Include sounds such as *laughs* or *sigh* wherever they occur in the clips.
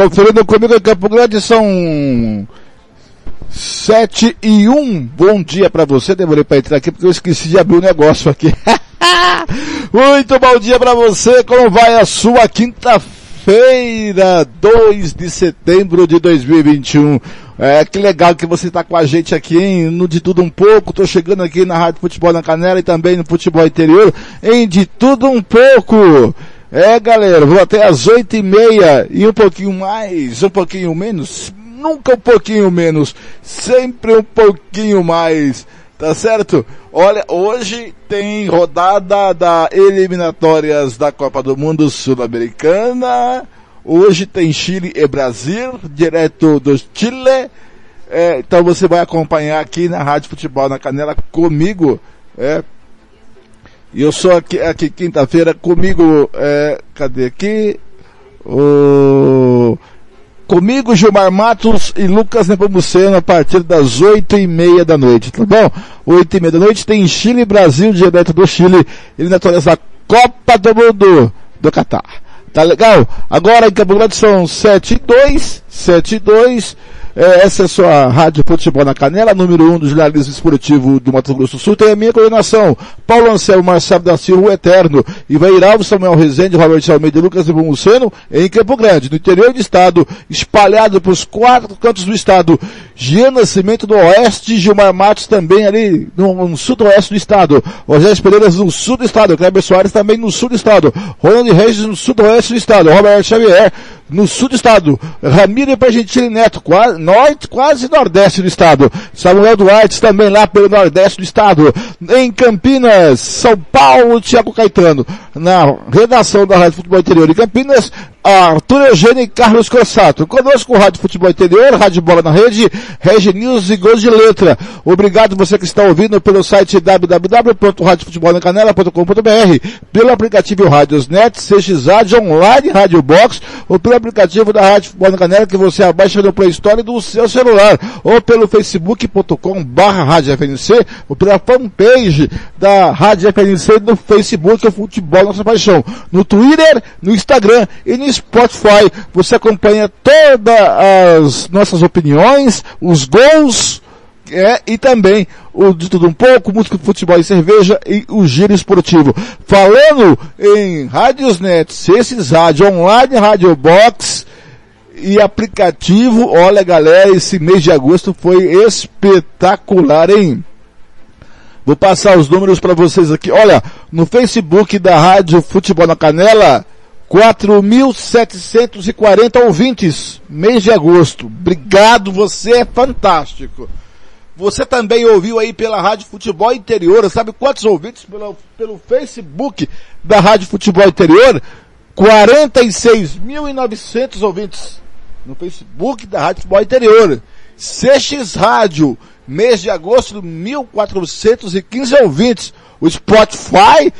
Conferindo comigo em Campo Grande são sete e um. Bom dia para você. Demorei para entrar aqui porque eu esqueci de abrir o um negócio aqui. *laughs* Muito bom dia para você. Como vai a sua quinta-feira, 2 de setembro de 2021? É, que legal que você está com a gente aqui, hein? No De Tudo Um Pouco. Tô chegando aqui na Rádio Futebol na Canela e também no Futebol Interior em De Tudo Um Pouco. É, galera, vou até às oito e meia e um pouquinho mais, um pouquinho menos, nunca um pouquinho menos, sempre um pouquinho mais, tá certo? Olha, hoje tem rodada da eliminatórias da Copa do Mundo Sul-Americana, hoje tem Chile e Brasil, direto do Chile, é, então você vai acompanhar aqui na Rádio Futebol na Canela comigo, é, e eu sou aqui, aqui quinta-feira comigo, é, cadê aqui? O, comigo Gilmar Matos e Lucas Nepomuceno a partir das oito e meia da noite, tá bom? Oito e meia da noite tem Chile Brasil, direto do Chile, eliminatórias da Copa do Mundo do Catar. Tá legal? Agora em Cabo Grande são sete e dois, sete e dois, é, essa é a sua Rádio Futebol na Canela, número 1 um do jornalismo esportivo do Mato Grosso do Sul. Tem a minha coordenação, Paulo Anselmo, Marcelo da Silva, o Eterno, Ivair Alves, Samuel Rezende, Robert Almeida e Lucas Nepomuceno, em Campo Grande, no interior do estado, espalhado para os quatro cantos do estado. Gian Nascimento do Oeste, Gilmar Matos também ali no, no sul-oeste do estado. Rogério Pereira no sul do estado, Kleber Soares também no sul do estado. Ronald Reis no sul-oeste do estado. Robert Xavier no sul do estado. Ramiro Pergentini Neto, quase, norte, quase nordeste do estado. Samuel Duarte também lá pelo nordeste do estado. Em Campinas, São Paulo, Tiago Caetano. Na redação da Rádio Futebol Interior em Campinas, Arthur Eugênio e Carlos Crossato. Conosco Rádio Futebol Interior, Rádio Bola na Rede, Regi News e Gols de Letra. Obrigado você que está ouvindo pelo site www.radiofutebolnacanela.com.br, pelo aplicativo Rádiosnet, CXAD Online Rádio Box, ou pelo aplicativo da Rádio Futebol na Canela que você abaixa no Play Store do seu celular, ou pelo facebook.com barra Rádio FNC, ou pela fanpage da Rádio FNC no Facebook, o Futebol Nossa Paixão. No Twitter, no Instagram e no Spotify. Você acompanha todas as nossas opiniões, os gols, é, e também o de tudo um pouco, música de futebol e cerveja e o giro esportivo. Falando em Radiosnet, esses rádio online, Rádio Box e aplicativo, olha galera, esse mês de agosto foi espetacular, hein? Vou passar os números para vocês aqui. Olha, no Facebook da Rádio Futebol na Canela, 4.740 ouvintes, mês de agosto. Obrigado, você é fantástico. Você também ouviu aí pela Rádio Futebol Interior, sabe quantos ouvintes pelo, pelo Facebook da Rádio Futebol Interior? 46.900 ouvintes no Facebook da Rádio Futebol Interior. CX Rádio, mês de agosto, 1.415 ouvintes. O Spotify,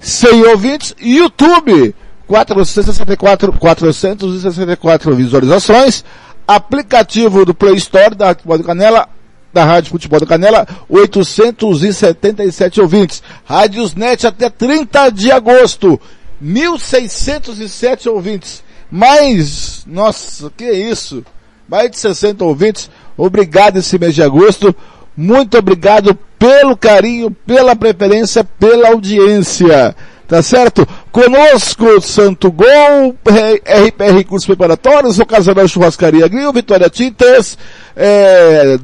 100 ouvintes. YouTube, 464, 464 visualizações. Aplicativo do Play Store da Futebol do Canela, da Rádio Futebol do Canela, 877 ouvintes. Rádios Net até 30 de agosto, 1.607 ouvintes. Mais, nossa, que isso? Mais de 60 ouvintes. Obrigado esse mês de agosto. Muito obrigado pelo carinho, pela preferência, pela audiência. Tá certo? Conosco, Santo Gol, RPR Cursos Preparatórios, Ocasional Churrascaria Grill, Vitória Tintas, é,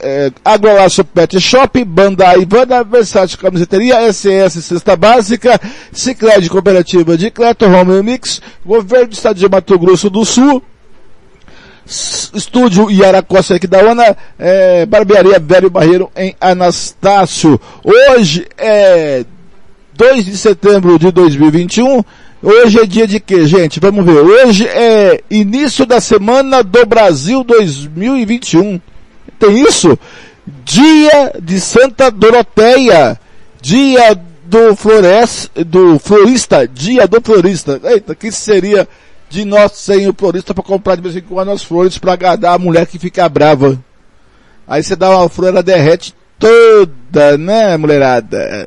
é, Agrolaço Pet Shop, Banda Ivana, Versátil Camiseteria, SS Cesta Básica, Cicred Cooperativa de Cleto, Home Mix, Governo do Estado de Mato Grosso do Sul, Estúdio da Ana, é, Barbearia Velho Barreiro em Anastácio. Hoje é 2 de setembro de 2021. Hoje é dia de quê, gente? Vamos ver. Hoje é início da semana do Brasil 2021. Tem isso? Dia de Santa Doroteia. Dia do flores, do florista, dia do florista. Eita, que seria de nós sem o florista para comprar de vez em quando as flores para agradar a mulher que fica brava. Aí você dá uma flor, ela derrete toda, né, mulherada?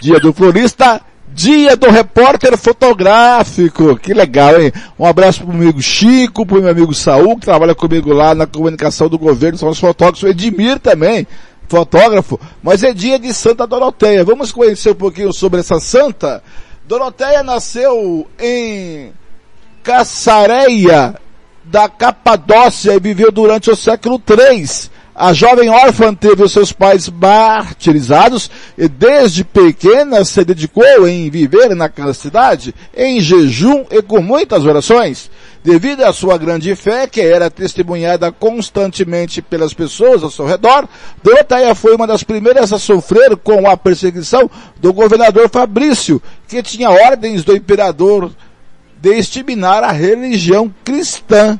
Dia do florista, dia do repórter fotográfico. Que legal, hein? Um abraço pro meu amigo Chico, pro meu amigo Saul, que trabalha comigo lá na comunicação do governo, são os fotógrafos, o Edmir também, fotógrafo, mas é dia de Santa Doroteia. Vamos conhecer um pouquinho sobre essa santa? Doroteia nasceu em Caçareia da Capadócia e viveu durante o século III. A jovem órfã teve os seus pais martirizados e desde pequena se dedicou em viver na castidade, em jejum e com muitas orações. Devido à sua grande fé, que era testemunhada constantemente pelas pessoas ao seu redor, Doroteia foi uma das primeiras a sofrer com a perseguição do governador Fabrício, que tinha ordens do imperador de exterminar a religião cristã.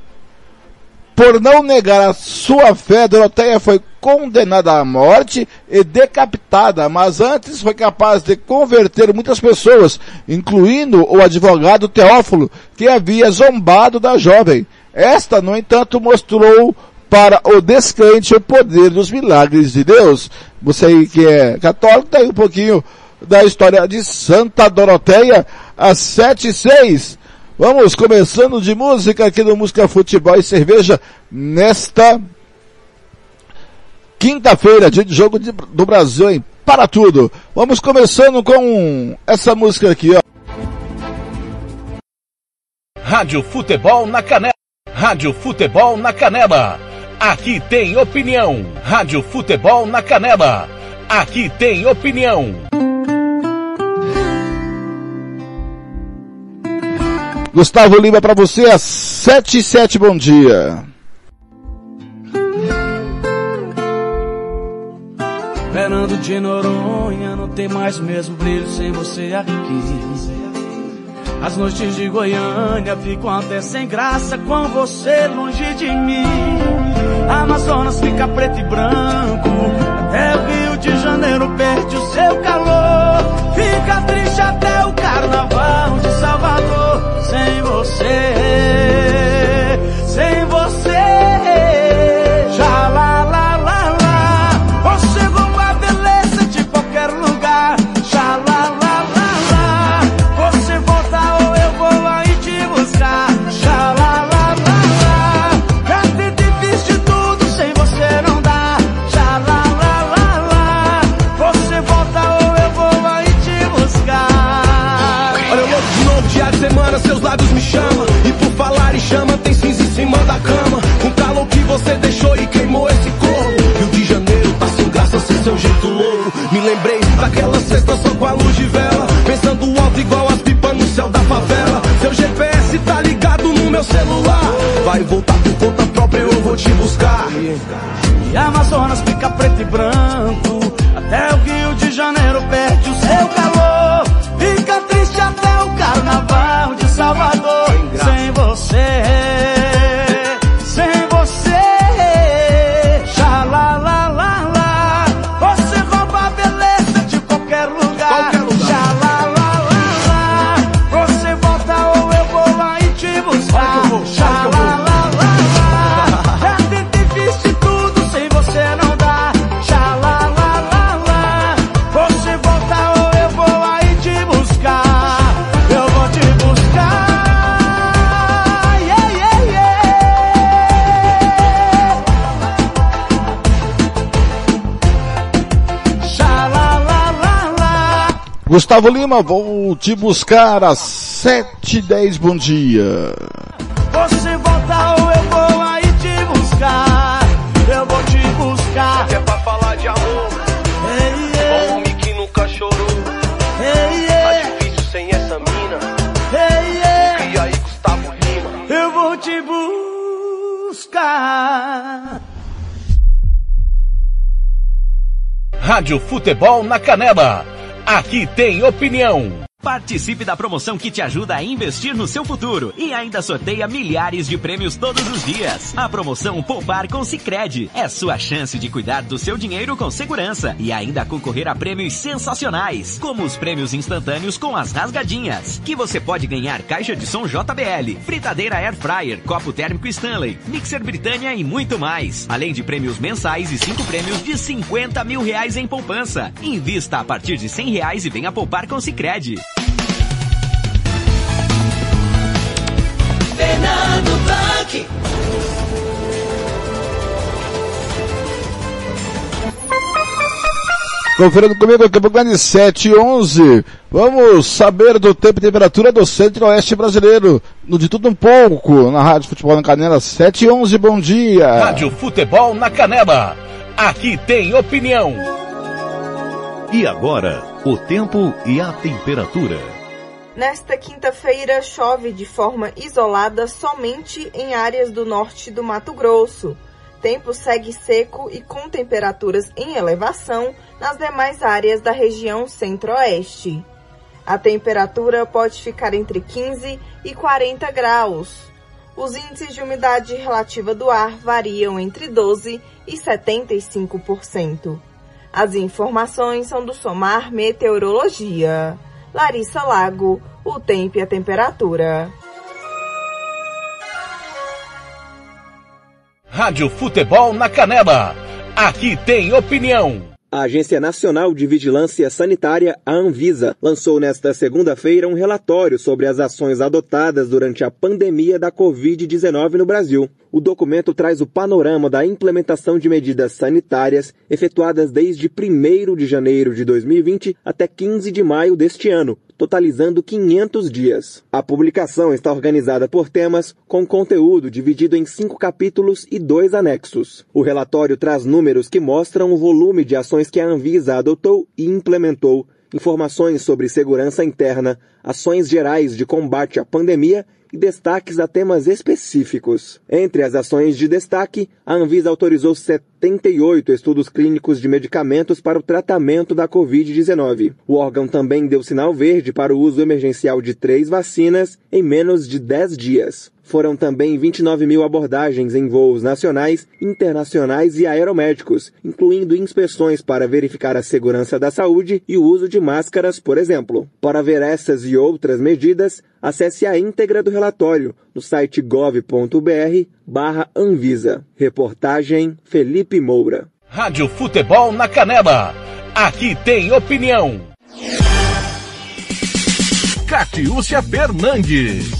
Por não negar a sua fé, Doroteia foi condenada à morte e decapitada, mas antes foi capaz de converter muitas pessoas, incluindo o advogado Teófilo, que havia zombado da jovem. Esta, no entanto, mostrou para o descrente o poder dos milagres de Deus. Você aí que é católico, tem um pouquinho da história de Santa Doroteia, às sete e seis. Vamos começando de música aqui no Música Futebol e Cerveja nesta quinta-feira, dia de jogo de, do Brasil em Para Tudo. Vamos começando com essa música aqui, ó. Rádio Futebol na Canela. Rádio Futebol na Canela. Aqui tem opinião. Rádio Futebol na Canela. Aqui tem opinião. Gustavo Lima para você às 7 e 7, bom dia. Fernando de Noronha não tem mais mesmo brilho sem você aqui. As noites de Goiânia ficam até sem graça com você longe de mim. Amazonas fica preto e branco, até o Rio de Janeiro perde o seu calor. Fica triste até o carnaval de Salvador sem você, você deixou e queimou esse corpo. Rio de Janeiro tá sem graça, sem seu jeito louco. Me lembrei daquela sexta só com a luz de vela. Pensando alto igual as pipas no céu da favela. Seu GPS tá ligado no meu celular. Vai voltar por conta própria, eu vou te buscar. E Amazonas fica preto e branco. Até o Rio Gustavo Lima, vou te buscar às sete e dez, Bom dia. Você volta ou eu vou aí te buscar. Eu vou te buscar. Se é pra falar de amor. Ei, ei. Homem que nunca chorou. Ei, ei. Tá difícil sem essa mina. Ei, ei. E aí, Gustavo Lima. Eu vou te buscar. Rádio Futebol na Canela Aqui tem opinião. Participe da promoção que te ajuda a investir no seu futuro e ainda sorteia milhares de prêmios todos os dias. A promoção Poupar com Sicredi é sua chance de cuidar do seu dinheiro com segurança e ainda concorrer a prêmios sensacionais, como os prêmios instantâneos com as rasgadinhas, que você pode ganhar caixa de som JBL, fritadeira Air Fryer, copo térmico Stanley, mixer Britânia e muito mais. Além de prêmios mensais e cinco prêmios de 50 mil reais em poupança. Invista a partir de 100 reais e venha poupar com Sicredi. Fernando Blanc. Conferindo comigo aqui pro grande 7 e 11. Vamos saber do tempo e temperatura do centro-oeste brasileiro. No de tudo um pouco, na Rádio Futebol na Canela 7 e 11. Bom dia. Rádio Futebol na Canela. Aqui tem opinião. E agora, o tempo e a temperatura. Nesta quinta-feira, chove de forma isolada somente em áreas do norte do Mato Grosso. Tempo segue seco e com temperaturas em elevação nas demais áreas da região centro-oeste. A temperatura pode ficar entre 15 e 40 graus. Os índices de umidade relativa do ar variam entre 12 e 75%. As informações são do Somar Meteorologia. Larissa Lago, o tempo e a temperatura. Rádio Futebol na Canela. Aqui tem opinião. A Agência Nacional de Vigilância Sanitária, a Anvisa, lançou nesta segunda-feira um relatório sobre as ações adotadas durante a pandemia da Covid-19 no Brasil. O documento traz o panorama da implementação de medidas sanitárias efetuadas desde 1 de janeiro de 2020 até 15 de maio deste ano, totalizando 500 dias. A publicação está organizada por temas, com conteúdo dividido em cinco capítulos e dois anexos. O relatório traz números que mostram o volume de ações que a Anvisa adotou e implementou, informações sobre segurança interna, ações gerais de combate à pandemia destaques a temas específicos. Entre as ações de destaque, a Anvisa autorizou 78 estudos clínicos de medicamentos para o tratamento da Covid-19. O órgão também deu sinal verde para o uso emergencial de três vacinas em menos de 10 dias. Foram também 29 mil abordagens em voos nacionais, internacionais e aeromédicos, incluindo inspeções para verificar a segurança da saúde e o uso de máscaras, por exemplo. Para ver essas e outras medidas, acesse a íntegra do relatório no site gov.br barra Anvisa. Reportagem Felipe Moura. Rádio Futebol na Canela. Aqui tem opinião. Catiúcia Fernandes.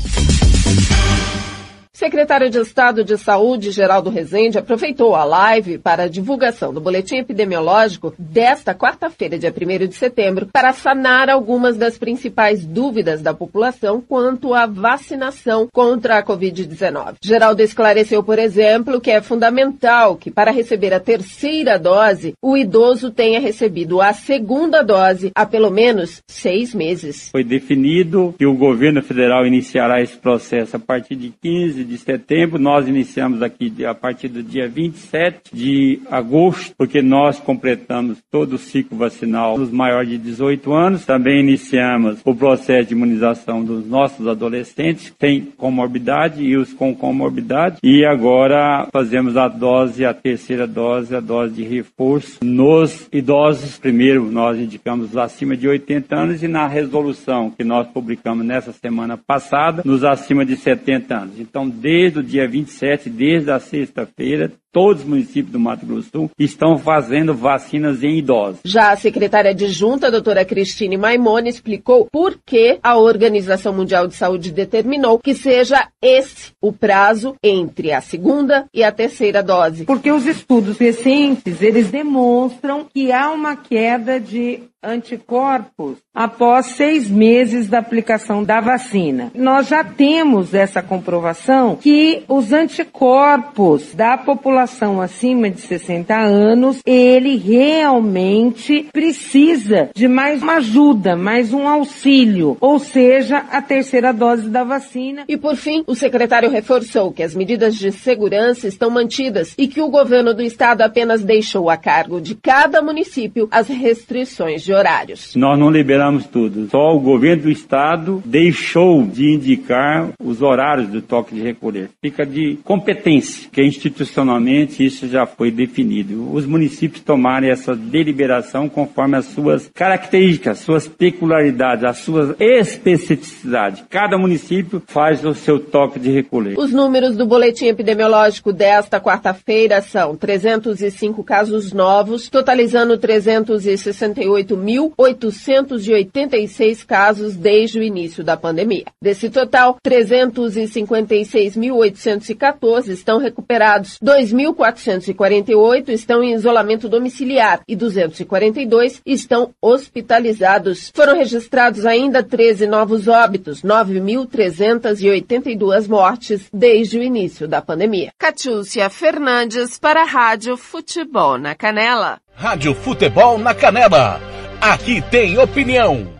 Secretário de Estado de Saúde, Geraldo Rezende, aproveitou a live para a divulgação do boletim epidemiológico desta quarta-feira, dia 1 de setembro, para sanar algumas das principais dúvidas da população quanto à vacinação contra a Covid-19. Geraldo esclareceu, por exemplo, que é fundamental que, para receber a terceira dose, o idoso tenha recebido a segunda dose há pelo menos seis meses. Foi definido que o governo federal iniciará esse processo a partir de 15 de setembro. Nós iniciamos aqui a partir do dia 27 de agosto, porque nós completamos todo o ciclo vacinal dos maiores de 18 anos. Também iniciamos o processo de imunização dos nossos adolescentes têm comorbidade e os com comorbidade. E agora fazemos a dose, a terceira dose, a dose de reforço nos idosos. Primeiro, nós indicamos acima de 80 anos e na resolução que nós publicamos nessa semana passada, nos acima de 70 anos. Então, desde o dia 27, desde a sexta-feira, todos os municípios do Mato Grosso do Sul estão fazendo vacinas em idosos. Já a secretária adjunta, doutora Cristine Maimone, explicou por que a Organização Mundial de Saúde determinou que seja esse o prazo entre a segunda e a terceira dose. Porque os estudos recentes, eles demonstram que há uma queda de anticorpos após seis meses da aplicação da vacina. Nós já temos essa comprovação que os anticorpos da população população acima de 60 anos, ele realmente precisa de mais uma ajuda, mais um auxílio, ou seja, a terceira dose da vacina. E por fim, o secretário reforçou que as medidas de segurança estão mantidas e que o governo do estado apenas deixou a cargo de cada município as restrições de horários. Nós não liberamos tudo. Só o governo do estado deixou de indicar os horários do toque de recolher. Fica de competência, que institucionalmente isso já foi definido. Os municípios tomarem essa deliberação conforme as suas características, suas peculiaridades, as suas especificidades. Cada município faz o seu toque de recolher. Os números do boletim epidemiológico desta quarta-feira são 305 casos novos, totalizando 368.886 casos desde o início da pandemia. Desse total, 356.814 estão recuperados, 2.448 estão em isolamento domiciliar e 242 estão hospitalizados. Foram registrados ainda 13 novos óbitos, 9.382 mortes desde o início da pandemia. Catiúcia Fernandes para a Rádio Futebol na Canela. Rádio Futebol na Canela. Aqui tem opinião.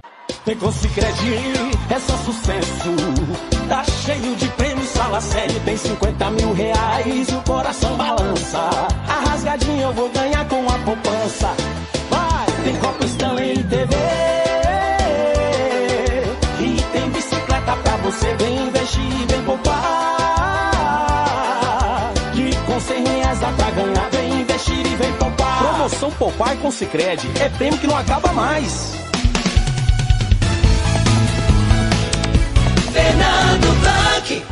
Tem com Cicred, é só sucesso. Tá cheio de prêmios, fala sério. Tem 50 mil reais e o coração balança. A rasgadinha eu vou ganhar com a poupança. Vai, tem Copa Stanley e TV. E tem bicicleta pra você. Vem investir, vem poupar. Que com 100 reais dá pra ganhar. Vem investir e vem poupar. Promoção Poupar com Cicred é prêmio que não acaba mais. Fernando Blanc.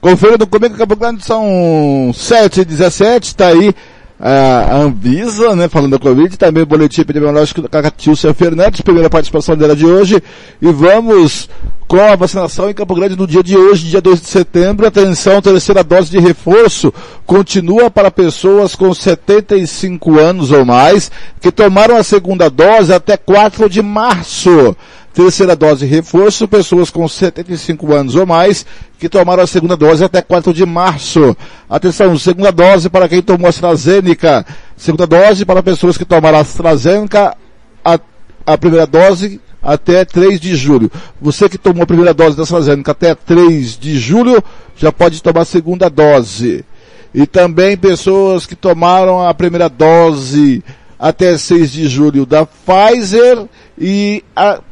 Conferindo comigo, Campo Grande são 7 e 17 está aí a Anvisa, né, falando da Covid, também o boletim epidemiológico da Cacatiúcia Fernandes, primeira participação dela de hoje, e vamos com a vacinação em Campo Grande no dia de hoje, dia 2 de setembro, atenção, terceira dose de reforço continua para pessoas com 75 anos ou mais, que tomaram a segunda dose até 4 de março. Terceira dose reforço, pessoas com 75 anos ou mais, que tomaram a segunda dose até 4 de março. Atenção, segunda dose para quem tomou a AstraZeneca. Segunda dose para pessoas que tomaram a AstraZeneca, a, a primeira dose até 3 de julho. Você que tomou a primeira dose da AstraZeneca até 3 de julho, já pode tomar a segunda dose. E também pessoas que tomaram a primeira dose até 6 de julho da Pfizer e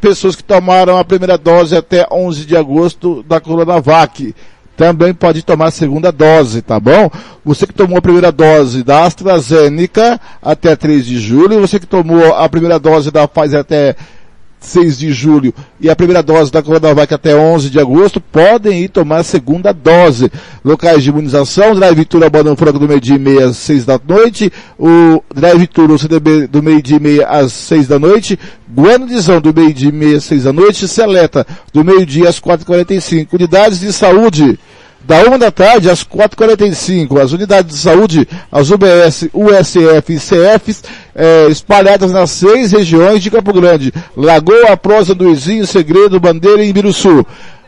pessoas que tomaram a primeira dose até 11 de agosto da Coronavac. Também pode tomar a segunda dose, tá bom? Você que tomou a primeira dose da AstraZeneca até 3 de julho, você que tomou a primeira dose da Pfizer até 6 de julho. E a primeira dose da Coronavac até 11 de agosto, podem ir tomar a segunda dose. Locais de imunização, Drive Tour Abandão Franco do meio-dia e meia às 6 da noite, o Drive Tour o CDB do meio-dia e meia às 6 da noite, Guanadizão do meio-dia e meia às 6 da noite, Seleta do meio-dia às 4h45. Unidades de saúde, da 1 da tarde às 4h45. As unidades de saúde, as UBS, USF e CFs, é, espalhadas nas seis regiões de Campo Grande. Lagoa, Prosa, Duizinho, Segredo, Bandeira e Ibiruçu.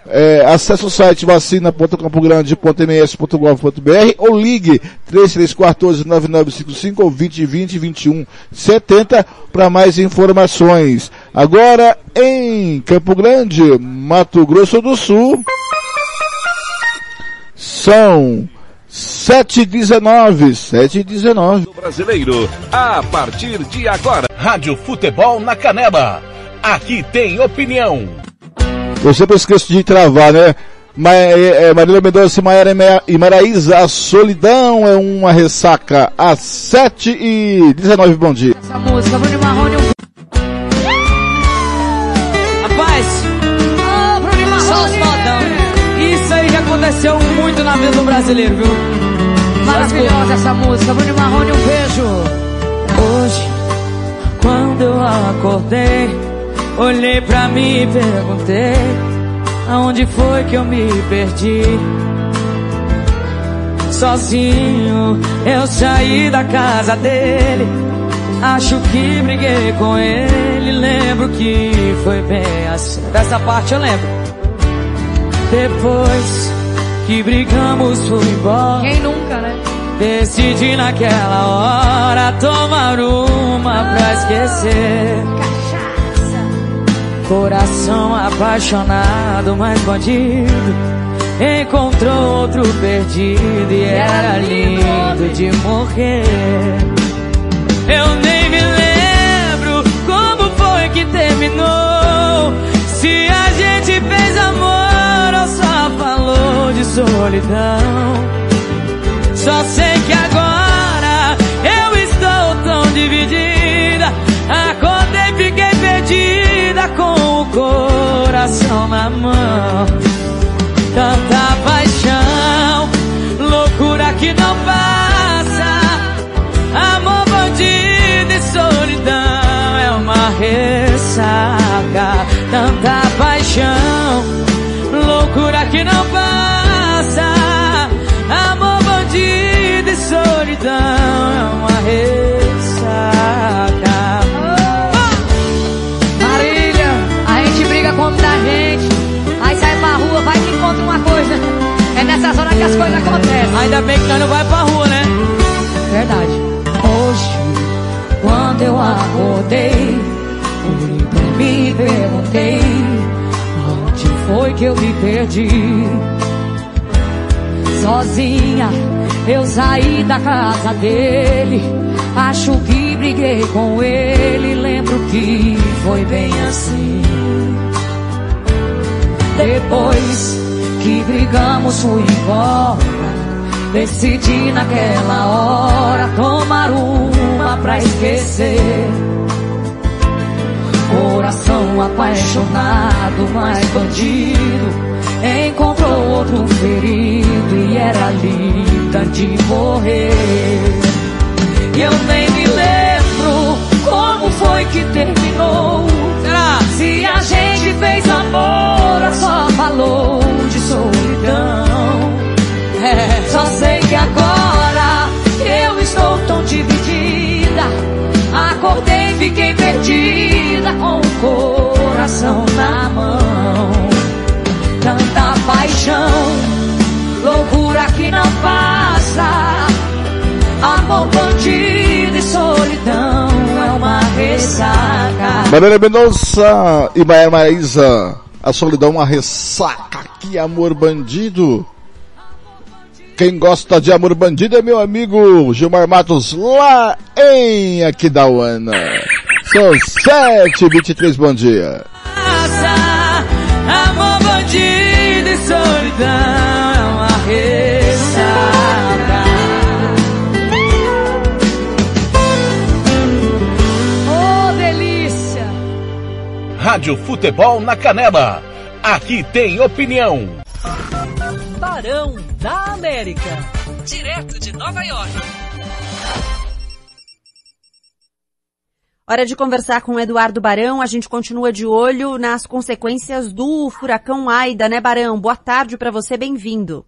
É, acesse o site vacina.campogrande.ms.gov.br ou ligue 3314-9955 ou 2020 21 70 para mais informações. Agora em Campo Grande, Mato Grosso do Sul. São 7h19, 7h19. Brasileiro, a partir de agora. Rádio Futebol na Canela. Aqui tem opinião. Eu sempre esqueço de travar, né? Ma é, Marília Mendonça Maiara e Maraísa, a solidão é uma ressaca. Às 7 e 19 bom dia. Essa música, Bruno Marrone. Aconteceu muito na vida do brasileiro, viu? Maravilhosa essa música, Bruno Marrone, um beijo. Hoje, quando eu acordei, olhei pra mim e perguntei: Aonde foi que eu me perdi? Sozinho eu saí da casa dele. Acho que briguei com ele. Lembro que foi bem assim. Dessa parte eu lembro. Depois que brigamos, fui embora. Quem nunca, né? Decidi naquela hora tomar uma pra esquecer. Coração apaixonado, mas bandido. Encontrou outro perdido e era lindo de morrer. Eu nem me lembro como foi que terminou. Solidão. Só sei que agora eu estou tão dividida. Acordei, fiquei perdida com o coração na mão. Tanta paixão, solidão é uma ressaca. Marília, a gente briga com muita gente. Aí sai pra rua, vai que encontra uma coisa. É nessas horas que as coisas acontecem. Ainda bem que nós não vai pra rua, né? Verdade. Hoje, quando eu acordei, olhei pra mim e perguntei: Onde foi que eu me perdi? Sozinha, eu saí da casa dele. Acho que briguei com ele. Lembro que foi bem assim. Depois que brigamos, fui embora. Decidi naquela hora tomar uma pra esquecer. Coração apaixonado, mas bandido. Encontrou outro ferido e era linda de morrer. E eu nem me lembro como foi que terminou. Será? Se a gente fez amor só falou de solidão. É, só sei que agora eu estou tão dividida. Acordei, fiquei perdida com o coração na mão. Paixão, loucura que não passa. Amor bandido e solidão é uma ressaca. Marília Mendonça e Maia Maísa. A solidão uma ressaca. Que amor bandido. Quem gosta de amor bandido é meu amigo Gilmar Matos lá em Aquidauana. São 7h23, bom dia. Rádio Futebol na Canela. Aqui tem opinião. Barão da América. Direto de Nova York. Hora de conversar com o Eduardo Barão. A gente continua de olho nas consequências do furacão Aida, né, Barão? Boa tarde para você, bem-vindo.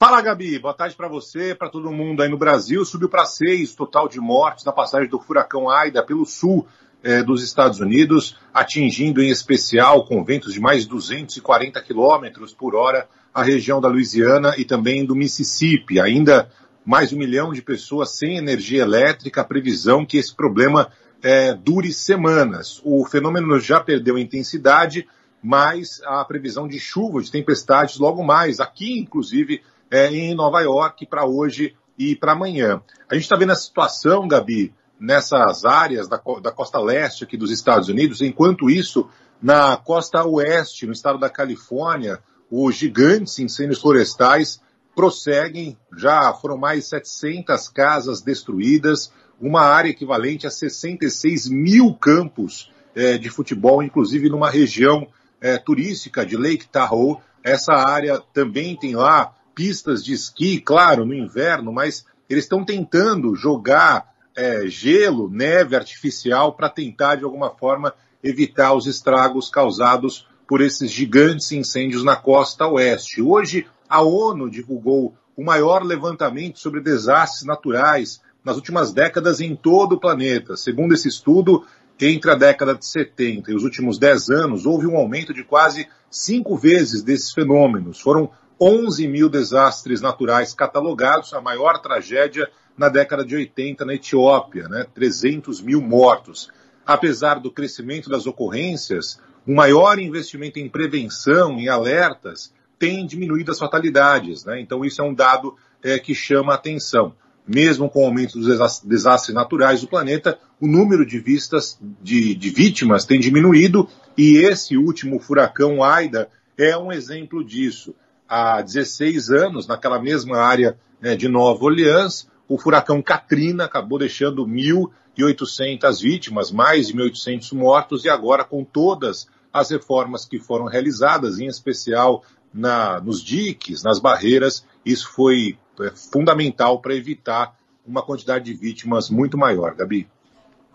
Fala, Gabi. Boa tarde para você, para todo mundo aí no Brasil. Subiu para seis total de mortes na passagem do furacão Aida pelo sul eh, dos Estados Unidos, atingindo em especial com ventos de mais de 240 quilômetros por hora a região da Louisiana e também do Mississippi. Ainda mais um milhão de pessoas sem energia elétrica. A previsão que esse problema eh, dure semanas. O fenômeno já perdeu intensidade, mas a previsão de chuva, de tempestades logo mais, aqui inclusive é, em Nova York para hoje e para amanhã. A gente está vendo a situação, Gabi, nessas áreas da, da costa leste aqui dos Estados Unidos, enquanto isso, na costa oeste, no estado da Califórnia, os gigantes incêndios florestais prosseguem, já foram mais de 700 casas destruídas, uma área equivalente a 66 mil campos eh, de futebol, inclusive numa região eh, turística de Lake Tahoe. Essa área também tem lá pistas de esqui, claro, no inverno, mas eles estão tentando jogar eh, gelo, neve artificial para tentar, de alguma forma, evitar os estragos causados por esses gigantes incêndios na costa oeste. Hoje, a ONU divulgou o maior levantamento sobre desastres naturais nas últimas décadas em todo o planeta. Segundo esse estudo, entre a década de 70 e os últimos 10 anos, houve um aumento de quase cinco vezes desses fenômenos. Foram 11 mil desastres naturais catalogados, a maior tragédia na década de 80 na Etiópia, né? 300 mil mortos. Apesar do crescimento das ocorrências, um maior investimento em prevenção, em alertas, tem diminuído as fatalidades. Né? Então, isso é um dado é, que chama a atenção. Mesmo com o aumento dos desastres naturais do planeta, o número de vistas de, de vítimas tem diminuído e esse último furacão Aida é um exemplo disso. Há 16 anos, naquela mesma área né, de Nova Orleans, o furacão Katrina acabou deixando 1.800 vítimas, mais de 1.800 mortos, e agora, com todas as reformas que foram realizadas, em especial na, nos diques, nas barreiras, isso foi é, fundamental para evitar uma quantidade de vítimas muito maior, Gabi.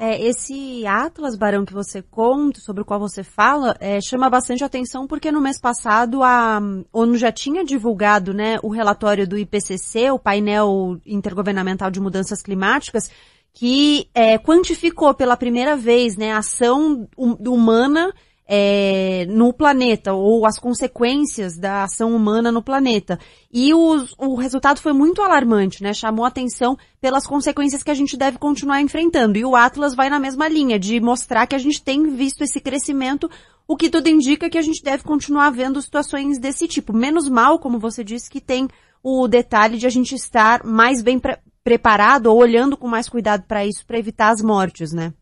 É, esse Atlas, Barão, que você conta, sobre o qual você fala, é, chama bastante atenção porque no mês passado a ONU já tinha divulgado né, o relatório do IPCC, o painel intergovernamental de mudanças climáticas, que é, quantificou pela primeira vez né, a ação hum, humana é, no planeta, ou as consequências da ação humana no planeta. E os, o resultado foi muito alarmante, né? Chamou atenção pelas consequências que a gente deve continuar enfrentando. E o Atlas vai na mesma linha, de mostrar que a gente tem visto esse crescimento, o que tudo indica que a gente deve continuar vendo situações desse tipo. Menos mal, como você disse, que tem o detalhe de a gente estar mais bem pre preparado ou olhando com mais cuidado para isso, para evitar as mortes, né?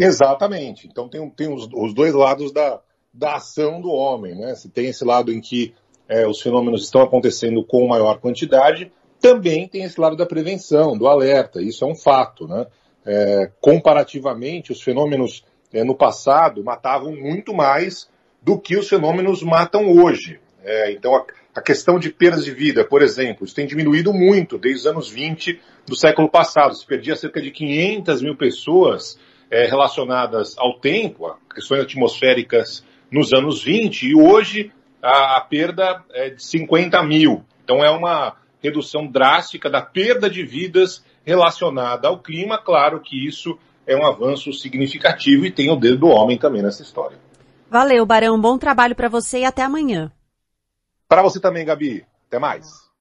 Exatamente. Então tem, tem os, os, dois lados da, da ação do homem, né? Se tem esse lado em que é, os fenômenos estão acontecendo com maior quantidade, também tem esse lado da prevenção, do alerta. Isso é um fato, né? É, comparativamente, os fenômenos é, no passado matavam muito mais do que os fenômenos matam hoje. É, então, a, a, questão de perdas de vida, por exemplo, isso tem diminuído muito desde os anos 20 do século passado. Se perdia cerca de 500 mil pessoas é, relacionadas ao tempo, a questões atmosféricas nos anos 20, e hoje a, a perda é de 50 mil. Então é uma redução drástica da perda de vidas relacionada ao clima. Claro que isso é um avanço significativo e tem o dedo do homem também nessa história. Valeu, Barão. Bom trabalho para você e até amanhã. Para você também, Gabi. Até mais.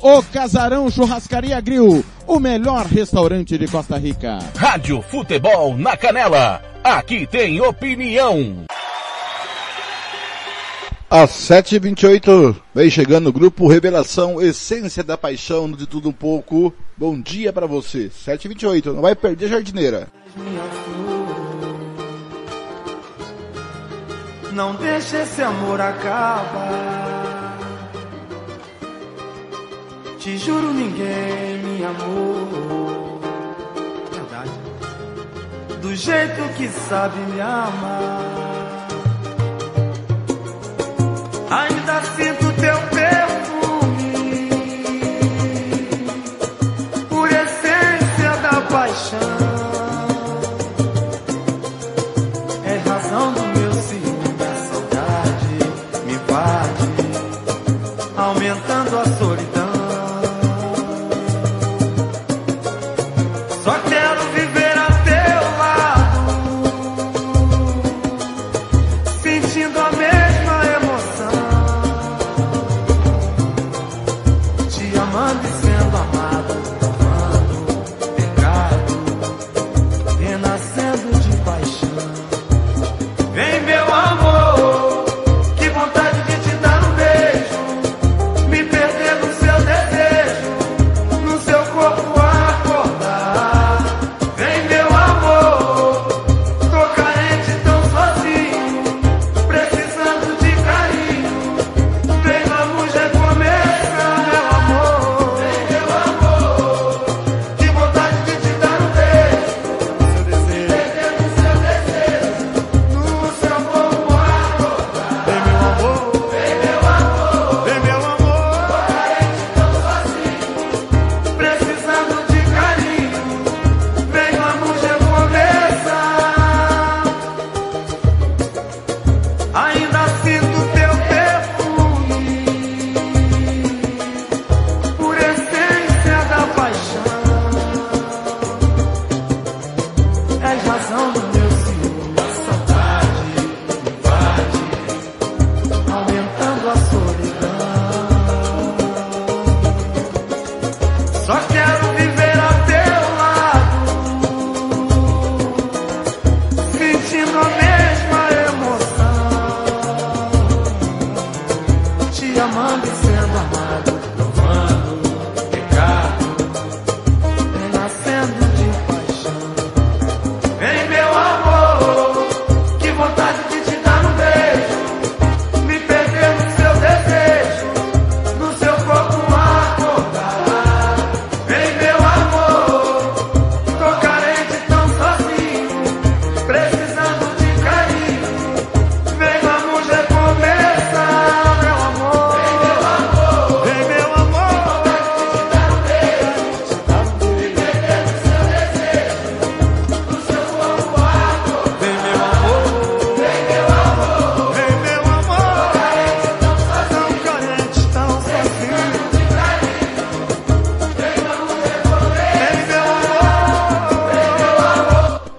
O Casarão Churrascaria Grill, o melhor restaurante de Costa Rica. Rádio Futebol na Canela. Aqui tem opinião. Às 7h28, vem chegando o grupo Revelação, Essência da Paixão, de tudo um pouco. Bom dia para você. 7h28, não vai perder a jardineira. Não deixe esse amor acabar. Te juro, ninguém me amou. Verdade. Do jeito que sabe me amar. Ainda sinto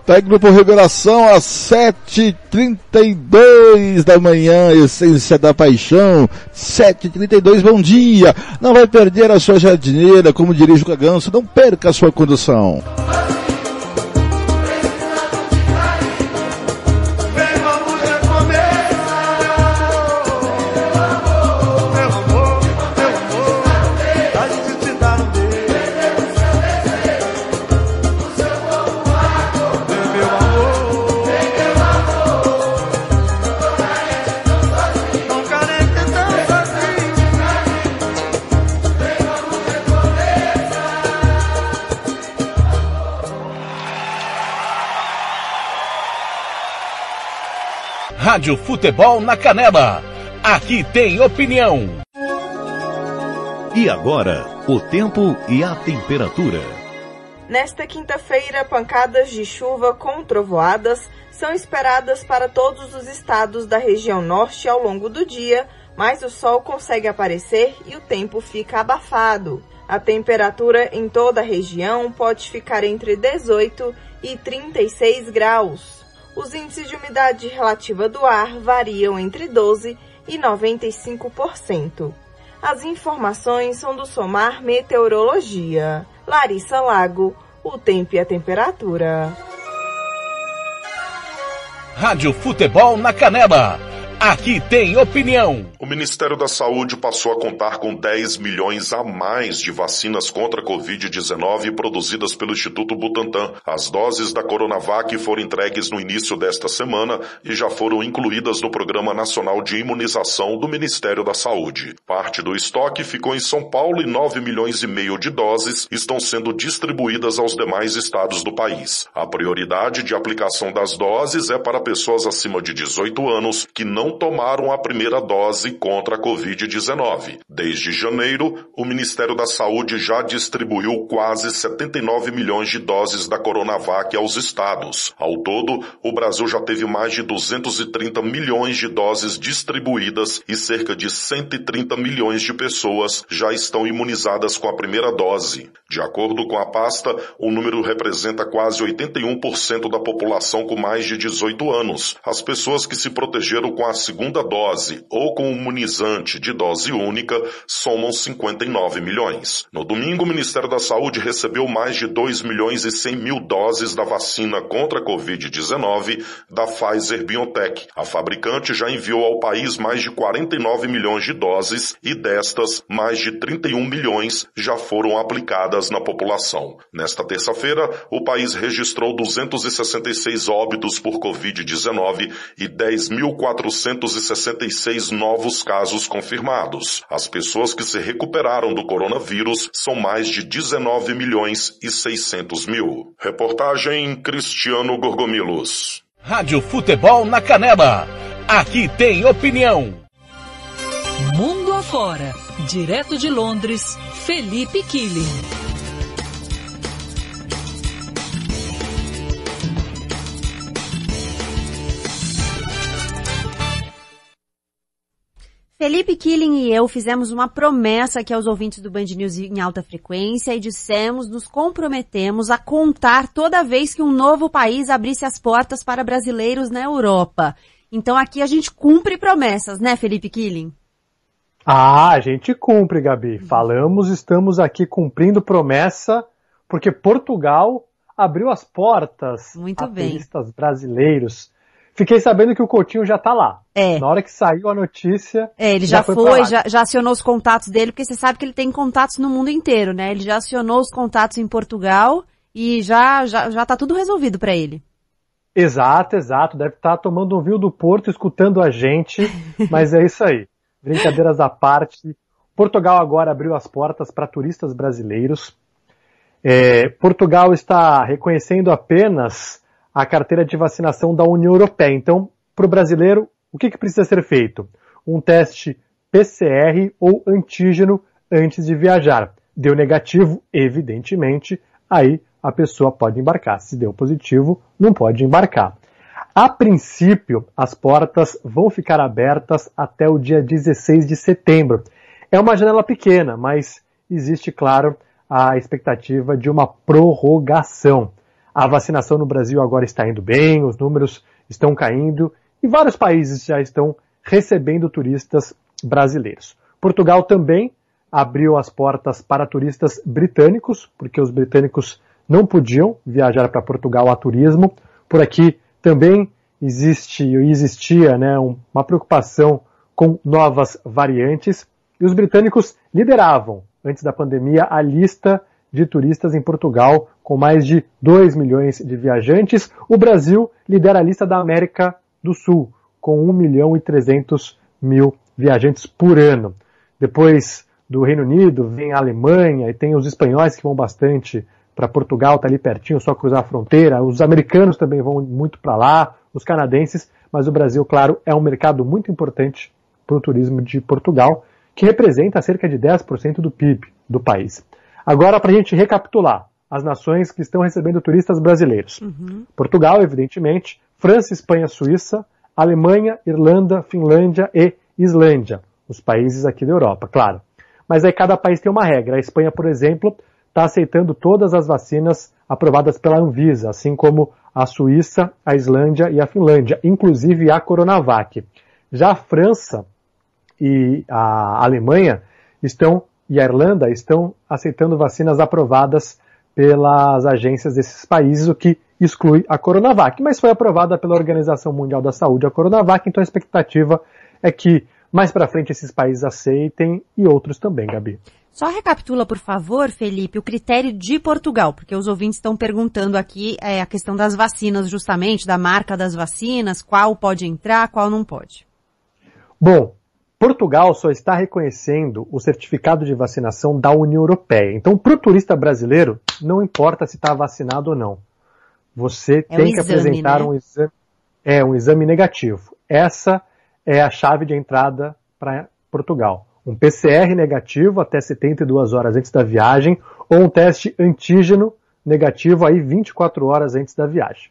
Em Grupo Revelação às 7h32 da manhã, Essência da Paixão, 7h32, bom dia. Não vai perder a sua jardineira, como dirige o Caganço, não perca a sua condução. Rádio Futebol na Canela. Aqui tem opinião. E agora, o tempo e a temperatura. Nesta quinta-feira, pancadas de chuva com trovoadas são esperadas para todos os estados da região norte ao longo do dia, mas o sol consegue aparecer e o tempo fica abafado. A temperatura em toda a região pode ficar entre 18 e 36 graus. Os índices de umidade relativa do ar variam entre 12 e 95%. As informações são do Somar Meteorologia. Larissa Lago, o tempo e a temperatura. Rádio Futebol na Canela. Aqui tem opinião. O Ministério da Saúde passou a contar com 10 milhões a mais de vacinas contra a Covid-19 produzidas pelo Instituto Butantan. As doses da Coronavac foram entregues no início desta semana e já foram incluídas no Programa Nacional de Imunização do Ministério da Saúde. Parte do estoque ficou em São Paulo e 9 milhões e meio de doses estão sendo distribuídas aos demais estados do país. A prioridade de aplicação das doses é para pessoas acima de 18 anos que não tomaram a primeira dose contra a Covid-19. Desde janeiro, o Ministério da Saúde já distribuiu quase 79 milhões de doses da Coronavac aos estados. Ao todo, o Brasil já teve mais de 230 milhões de doses distribuídas e cerca de 130 milhões de pessoas já estão imunizadas com a primeira dose. De acordo com a pasta, o número representa quase 81% da população com mais de 18 anos. As pessoas que se protegeram com a segunda dose ou com imunizante de dose única somam 59 milhões. No domingo, o Ministério da Saúde recebeu mais de 2 milhões e 100 mil doses da vacina contra a Covid-19 da Pfizer BioNTech. A fabricante já enviou ao país mais de 49 milhões de doses e destas, mais de 31 milhões já foram aplicadas na população. Nesta terça-feira, o país registrou 266 óbitos por Covid-19 e 10.466 novos casos confirmados. As pessoas que se recuperaram do coronavírus são mais de 19 milhões e 600 mil. Reportagem Cristiano Gorgomilos. Rádio Futebol na Canela. Aqui tem opinião. Mundo afora. Direto de Londres, Felipe Killing. Felipe Killing e eu fizemos uma promessa aqui aos ouvintes do Band News em alta frequência e dissemos, nos comprometemos a contar toda vez que um novo país abrisse as portas para brasileiros na Europa. Então aqui a gente cumpre promessas, né, Felipe Killing? Ah, a gente cumpre, Gabi. Falamos, estamos aqui cumprindo promessa, porque Portugal abriu as portas Muito a bem. turistas brasileiros. Fiquei sabendo que o Coutinho já tá lá. É. Na hora que saiu a notícia. É, ele já, foi, foi, lá. já, já acionou os contatos dele, porque você sabe que ele tem contatos no mundo inteiro, né? Ele já acionou os contatos em Portugal e já, já, já tá tudo resolvido para ele. Exato, exato. Deve estar tomando um vinho do Porto, escutando a gente. *laughs* Mas é isso aí. Brincadeiras à parte. Portugal agora abriu as portas para turistas brasileiros. É, Portugal está reconhecendo apenas a carteira de vacinação da União Europeia. Então, para o brasileiro, o que, que precisa ser feito? Um teste PCR ou antígeno antes de viajar. Deu negativo, evidentemente, aí a pessoa pode embarcar. Se deu positivo, não pode embarcar. A princípio, as portas vão ficar abertas até o dia 16 de setembro. É uma janela pequena, mas existe, claro, a expectativa de uma prorrogação. A vacinação no Brasil agora está indo bem, os números estão caindo e vários países já estão recebendo turistas brasileiros. Portugal também abriu as portas para turistas britânicos, porque os britânicos não podiam viajar para Portugal a turismo. Por aqui também existe existia né, uma preocupação com novas variantes. E os britânicos lideravam, antes da pandemia, a lista de turistas em Portugal, com mais de 2 milhões de viajantes. O Brasil lidera a lista da América do Sul, com 1 milhão e 300 mil viajantes por ano. Depois do Reino Unido, vem a Alemanha e tem os espanhóis que vão bastante para Portugal, está ali pertinho, só cruzar a fronteira. Os americanos também vão muito para lá, os canadenses, mas o Brasil, claro, é um mercado muito importante para o turismo de Portugal, que representa cerca de 10% do PIB do país. Agora, para a gente recapitular, as nações que estão recebendo turistas brasileiros. Uhum. Portugal, evidentemente, França, Espanha, Suíça, Alemanha, Irlanda, Finlândia e Islândia, os países aqui da Europa, claro. Mas aí cada país tem uma regra. A Espanha, por exemplo, está aceitando todas as vacinas aprovadas pela Anvisa, assim como a Suíça, a Islândia e a Finlândia, inclusive a Coronavac. Já a França e a Alemanha estão e a Irlanda estão aceitando vacinas aprovadas pelas agências desses países, o que exclui a Coronavac, mas foi aprovada pela Organização Mundial da Saúde a Coronavac, então a expectativa é que mais para frente esses países aceitem e outros também, Gabi. Só recapitula, por favor, Felipe, o critério de Portugal, porque os ouvintes estão perguntando aqui é, a questão das vacinas, justamente, da marca das vacinas, qual pode entrar, qual não pode. Bom, Portugal só está reconhecendo o certificado de vacinação da União Europeia. Então, para o turista brasileiro, não importa se está vacinado ou não. Você É tem um que exame, apresentar né? um exame, é um exame negativo. Essa é a chave de entrada para Portugal. Um PCR negativo até 72 horas antes da viagem ou um teste antígeno negativo aí 24 horas antes da viagem.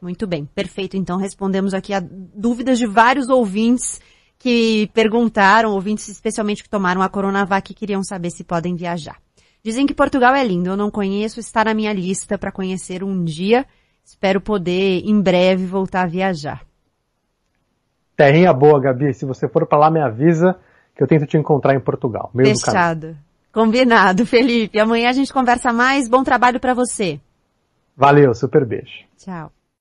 Muito bem, perfeito. Então respondemos aqui a dúvidas de vários ouvintes que perguntaram, ouvintes especialmente que tomaram a Coronavac e queriam saber se podem viajar. Dizem que Portugal é lindo, eu não conheço, está na minha lista para conhecer um dia. Espero poder em breve voltar a viajar. Terrinha boa, Gabi. Se você for para lá, me avisa que eu tento te encontrar em Portugal. Meio. Fechado. Combinado, Felipe. Amanhã a gente conversa mais. Bom trabalho para você. Valeu, super beijo. Tchau.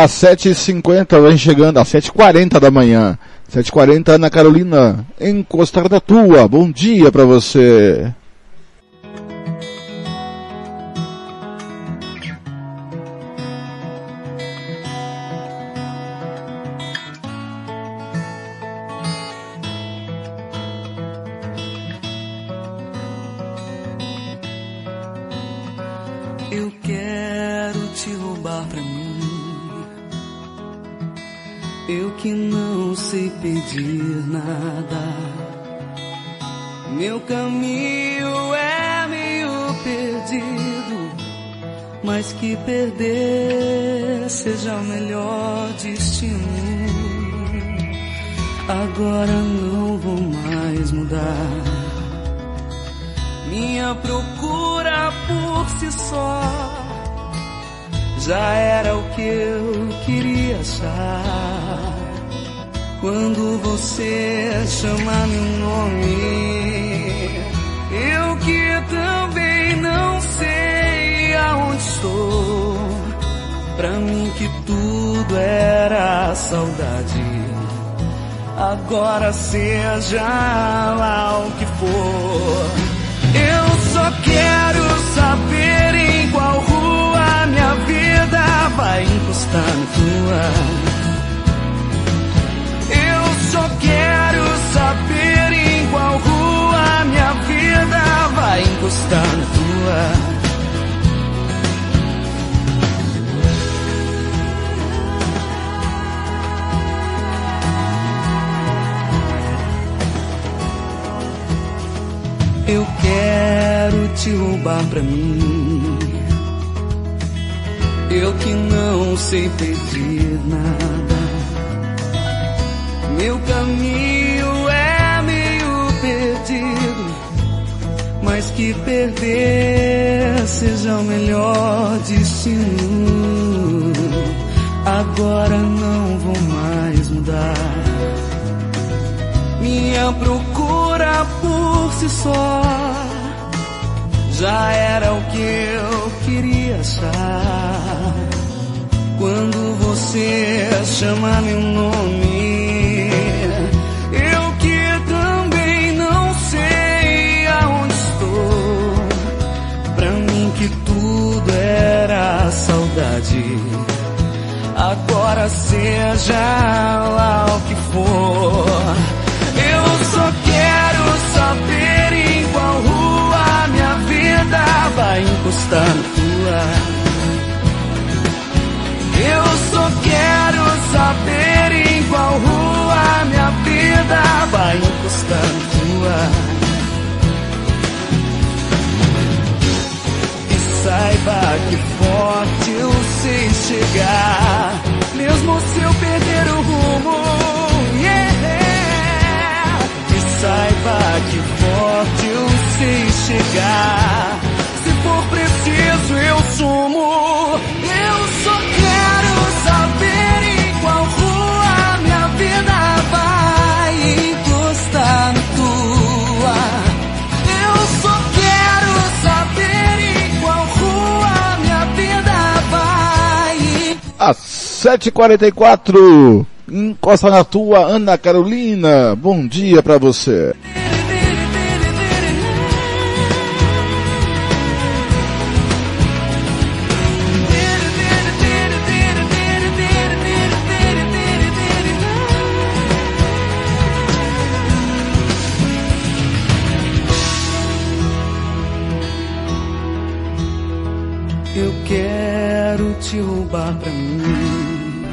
Às 7h50 vem chegando, às 7h40 da manhã. 7h40 Ana Carolina, encostar da tua. Bom dia pra você. Eu quero te roubar pra mim. Eu que não sei pedir nada. Meu caminho é meio perdido, mas que perder seja o melhor destino. Agora não vou mais mudar. Minha procura por si só já era o que eu queria achar. Quando você chama meu nome, eu que também não sei aonde estou. Pra mim que tudo era saudade. Agora seja lá o que for. Eu só quero saber em qual rua minha vida vai encostar na tua. Saber em qual encostar na tua. Eu quero te roubar pra mim. Eu que não sei pedir nada. Meu caminho mas que perder seja o melhor destino. Agora não vou mais mudar. Minha procura por si só já era o que eu queria achar. Quando você chama meu nome, era saudade. Agora seja lá o que for. Eu só quero saber em qual rua minha vida vai encostar na tua. Eu só quero saber em qual rua minha vida vai encostar na tua. Saiba que forte eu sei chegar, mesmo se eu perder o rumo. Yeah. E saiba que forte eu sei chegar. Se for preciso, eu sumo. Eu só quero 7h44, encosta na tua, Ana Carolina. Bom dia pra você.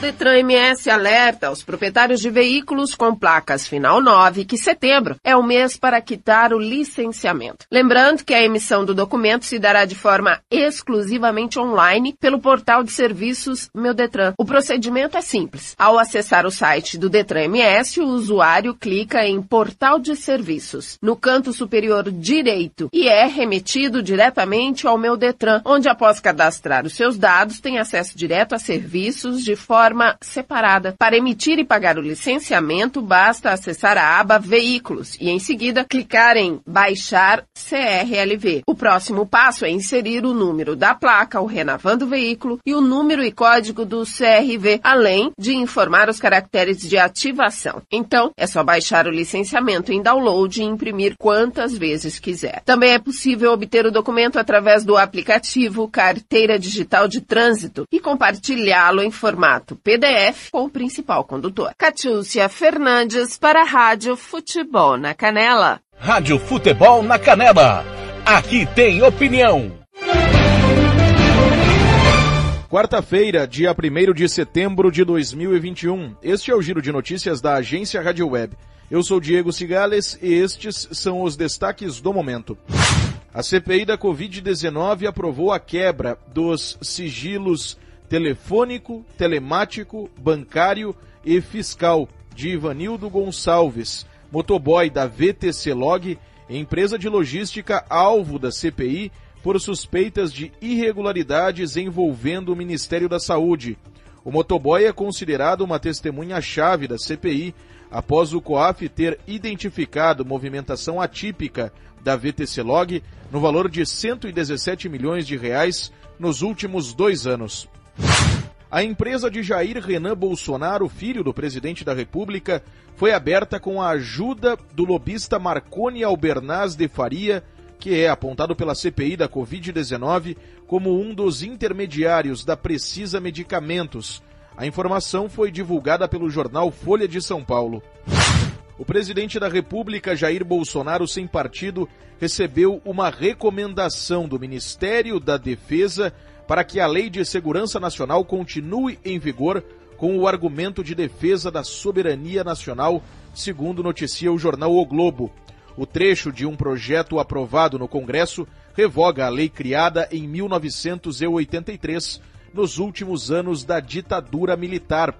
Detran MS alerta aos proprietários de veículos com placas final 9 que setembro é o mês para quitar o licenciamento. Lembrando que a emissão do documento se dará de forma exclusivamente online pelo portal de serviços Meu Detran. O procedimento é simples. Ao acessar o site do Detran MS, o usuário clica em Portal de Serviços no canto superior direito e é remetido diretamente ao Meu Detran, onde após cadastrar os seus dados tem acesso direto a serviços de forma separada. Para emitir e pagar o licenciamento, basta acessar a aba Veículos e em seguida clicar em Baixar CRLV. O próximo passo é inserir o número da placa, o Renovando Veículo e o número e código do CRV, além de informar os caracteres de ativação. Então, é só baixar o licenciamento em download e imprimir quantas vezes quiser. Também é possível obter o documento através do aplicativo Carteira Digital de Trânsito e compartilhá-lo em formato PDF com o principal condutor. Catiúcia Fernandes para a Rádio Futebol na Canela. Rádio Futebol na Canela. Aqui tem opinião. Quarta-feira, dia 1 de setembro de 2021. Este é o giro de notícias da agência Rádio Web. Eu sou Diego Cigales e estes são os destaques do momento. A CPI da Covid-19 aprovou a quebra dos sigilos telefônico, telemático, bancário e fiscal de Ivanildo Gonçalves, motoboy da VTC Log, empresa de logística alvo da CPI por suspeitas de irregularidades envolvendo o Ministério da Saúde. O motoboy é considerado uma testemunha-chave da CPI após o COAF ter identificado movimentação atípica da VTC Log no valor de 117 milhões de reais nos últimos dois anos. A empresa de Jair Renan Bolsonaro, filho do presidente da República, foi aberta com a ajuda do lobista Marconi Albernaz de Faria, que é apontado pela CPI da Covid-19 como um dos intermediários da Precisa Medicamentos. A informação foi divulgada pelo jornal Folha de São Paulo. O presidente da República, Jair Bolsonaro, sem partido, recebeu uma recomendação do Ministério da Defesa para que a Lei de Segurança Nacional continue em vigor com o argumento de defesa da soberania nacional, segundo noticia o jornal O Globo. O trecho de um projeto aprovado no Congresso revoga a lei criada em 1983, nos últimos anos da ditadura militar.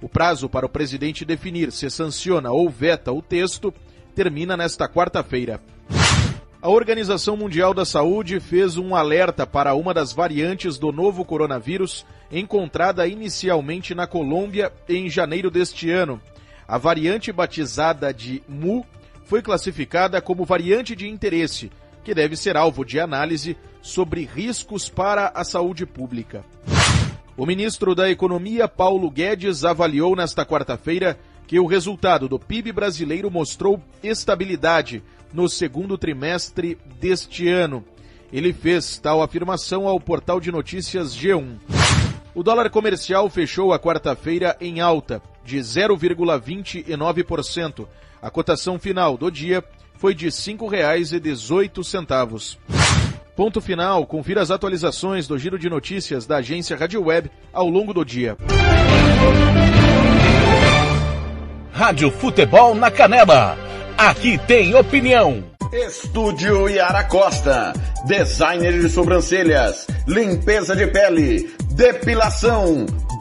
O prazo para o presidente definir se sanciona ou veta o texto termina nesta quarta-feira. A Organização Mundial da Saúde fez um alerta para uma das variantes do novo coronavírus encontrada inicialmente na Colômbia em janeiro deste ano. A variante batizada de Mu foi classificada como variante de interesse, que deve ser alvo de análise sobre riscos para a saúde pública. O ministro da Economia, Paulo Guedes, avaliou nesta quarta-feira que o resultado do PIB brasileiro mostrou estabilidade no segundo trimestre deste ano. Ele fez tal afirmação ao portal de notícias G1. O dólar comercial fechou a quarta-feira em alta, de 0,29%. A cotação final do dia foi de R$ 5,18. Ponto final, confira as atualizações do giro de notícias da agência Rádio Web ao longo do dia. Rádio Futebol na Canela. Aqui tem opinião. Estúdio Yara Costa. Designer de sobrancelhas. Limpeza de pele. Depilação.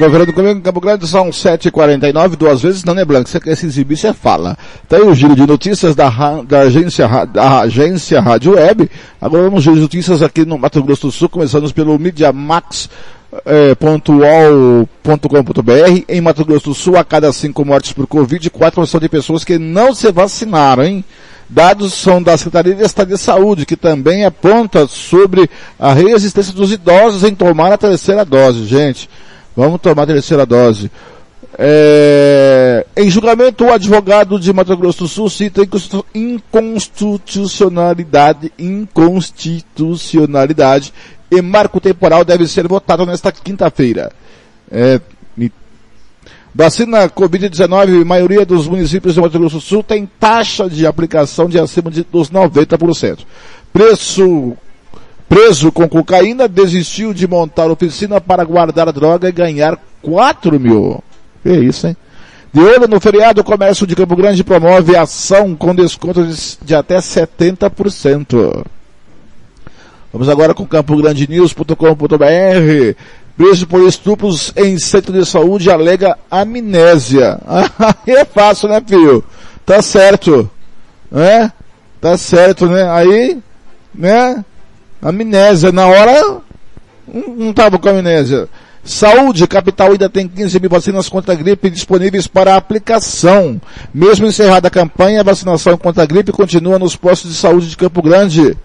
Governando comigo em Campo Grande são 7h49, duas vezes, não é Blanco, você quer se exibir, você fala. Tá aí o giro de notícias da, da, agência, da agência Rádio Web. Agora vamos giro de notícias aqui no Mato Grosso do Sul, começando pelo com ponto BR. Em Mato Grosso do Sul, a cada cinco mortes por Covid, quatro são de pessoas que não se vacinaram, hein? Dados são da Secretaria de Estado de Saúde, que também aponta sobre a resistência dos idosos em tomar a terceira dose, gente. Vamos tomar a terceira dose. É, em julgamento, o advogado de Mato Grosso do Sul cita inconstitu- inconstitucionalidade, inconstitucionalidade e marco temporal deve ser votado nesta quinta-feira. É, Vacina Covid-19, maioria dos municípios de Mato Grosso do Sul tem taxa de aplicação de acima de, dos 90%. Preço preso com cocaína, desistiu de montar oficina para guardar a droga e ganhar 4 mil. Que isso, hein? De olho no feriado, o comércio de Campo Grande promove ação com desconto de, até 70%. Vamos agora com campograndenews.com.br. Preso por estupros em centro de saúde alega amnésia. *laughs* É fácil, né, filho? Tá certo. Né? Tá certo, né? Aí, né? Amnésia. Na hora, não não tava com amnésia. Saúde, capital ainda tem 15 mil vacinas contra a gripe disponíveis para aplicação. Mesmo encerrada a campanha, a vacinação contra a gripe continua nos postos de saúde de Campo Grande,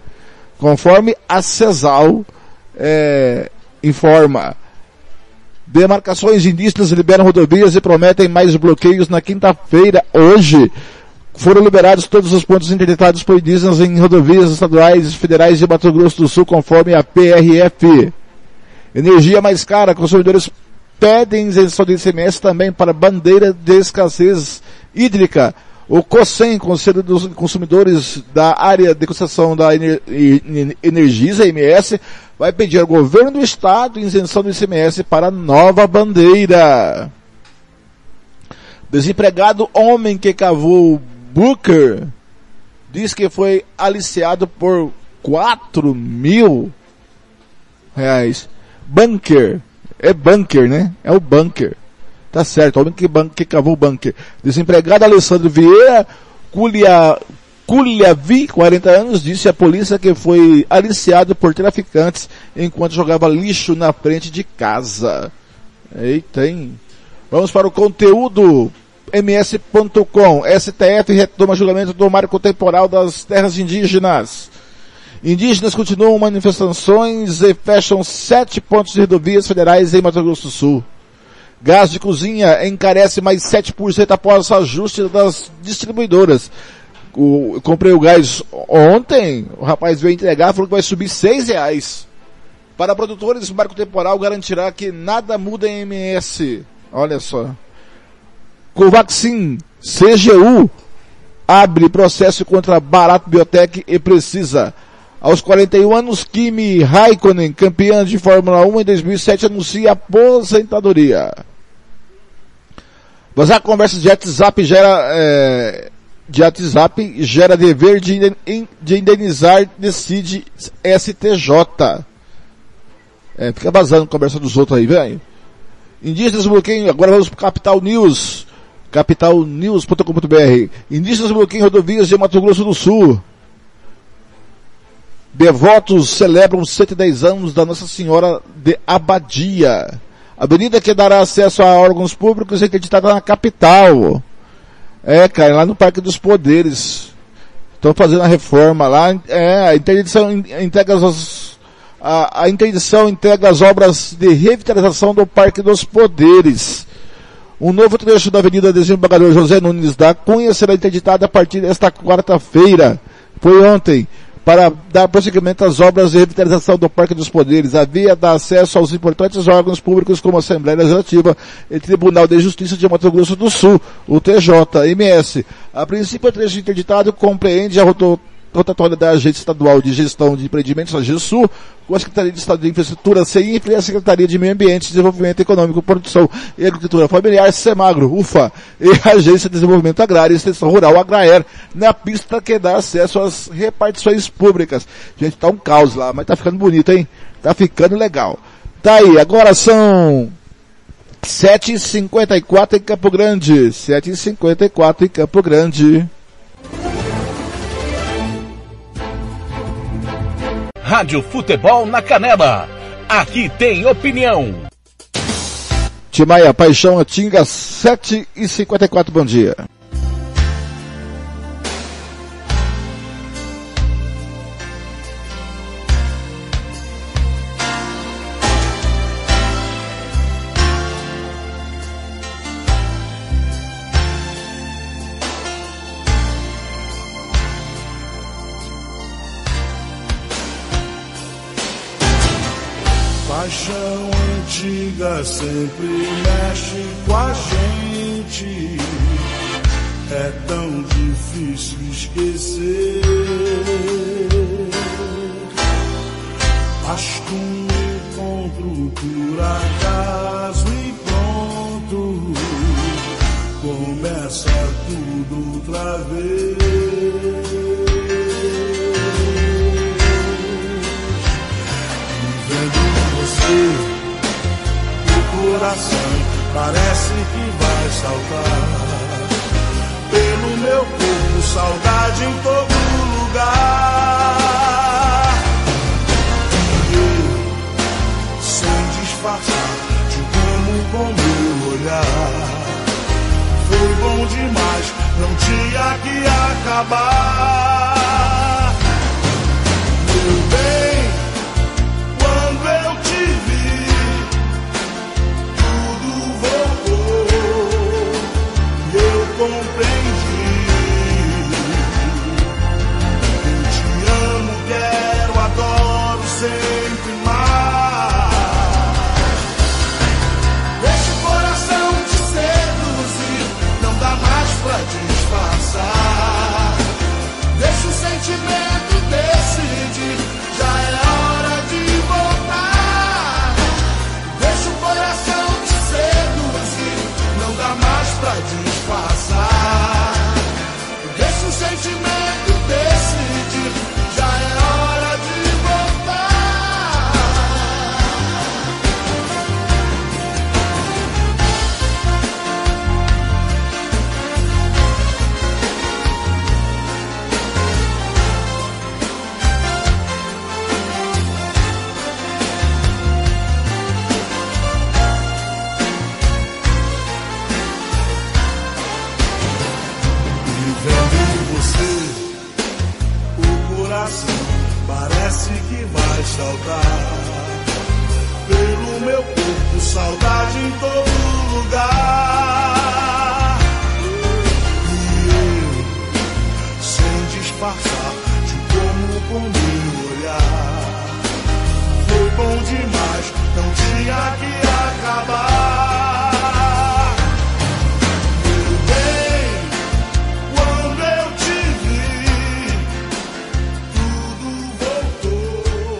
conforme a CESAL é, informa. Demarcações indígenas liberam rodovias e prometem mais bloqueios na quinta-feira, hoje. Foram liberados todos os pontos interditados por indígenas em rodovias estaduais e federais de Mato Grosso do Sul, conforme a PRF. Energia mais cara, consumidores pedem isenção de ICMS também para bandeira de escassez hídrica. O COSEM, Conselho dos Consumidores da Área de Concessão da Ener- Energisa, MS, vai pedir ao governo do estado isenção do ICMS para nova bandeira. Desempregado homem que cavou Booker diz que foi aliciado por 4 mil reais. Bunker. É bunker, né? É o bunker. Tá certo, o homem que, que cavou o bunker. Desempregado Alessandro Vieira Culia, Kulhavi, 40 anos, disse à polícia que foi aliciado por traficantes enquanto jogava lixo na frente de casa. Eita, hein? Vamos para o conteúdo ms.com. STF retoma julgamento do marco temporal das terras indígenas. Indígenas continuam manifestações e fecham sete pontos de rodovias federais em Mato Grosso do Sul. Gás de cozinha encarece mais 7% após ajuste das distribuidoras. O, comprei o gás ontem, o rapaz veio entregar, falou que vai subir seis reais. Para produtores, o marco temporal garantirá que nada muda em MS. Olha só. Covaxin, CGU, abre processo contra Barato Biotech e precisa. Aos 41 anos, Kimi Raikkonen, campeã de Fórmula 1 em 2007, anuncia aposentadoria. Vazar conversa de WhatsApp gera, é, de WhatsApp gera dever de, de indenizar, decide STJ. É, fica vazando conversa dos outros aí, velho. Indígenas bloqueiam, agora vamos para Capital News. capitalnews.com.br. Indígenas bloqueiam rodovias de Mato Grosso do Sul. Devotos celebram 110 anos da Nossa Senhora de Abadia. Avenida que dará acesso a órgãos públicos acreditada na capital. É, cara, lá no Parque dos Poderes. Estão fazendo a reforma lá. É, a interdição entrega as, a, a interdição entrega as obras de revitalização do Parque dos Poderes. Um novo trecho da Avenida Desembargador José Nunes da Cunha será interditado a partir desta quarta-feira. Foi ontem para dar prosseguimento às obras de revitalização do Parque dos Poderes. A via dá acesso aos importantes órgãos públicos como a Assembleia Legislativa e Tribunal de Justiça de Mato Grosso do Sul, o TJMS. A princípio, o trecho interditado compreende a rotatória rotatória da Agência Estadual de Gestão de Empreendimentos, a GESU, com a Secretaria de Estado de Infraestrutura, CINFRA, e a Secretaria de Meio Ambiente, Desenvolvimento Econômico, Produção e Agricultura Familiar, SEMAGRO, UFA, e a Agência de Desenvolvimento Agrário e Extensão Rural, AGRAER, na pista que dá acesso às repartições públicas. Gente, tá um caos lá, mas tá ficando bonito, hein? Tá ficando legal. Tá aí, agora são 7h54 em Campo Grande. 7h54 em Campo Grande. Rádio Futebol na Canela. Aqui tem opinião. Timaia, Paixão, Atinga, 7 e 54 bom dia. Antiga sempre mexe com a gente. É tão difícil esquecer.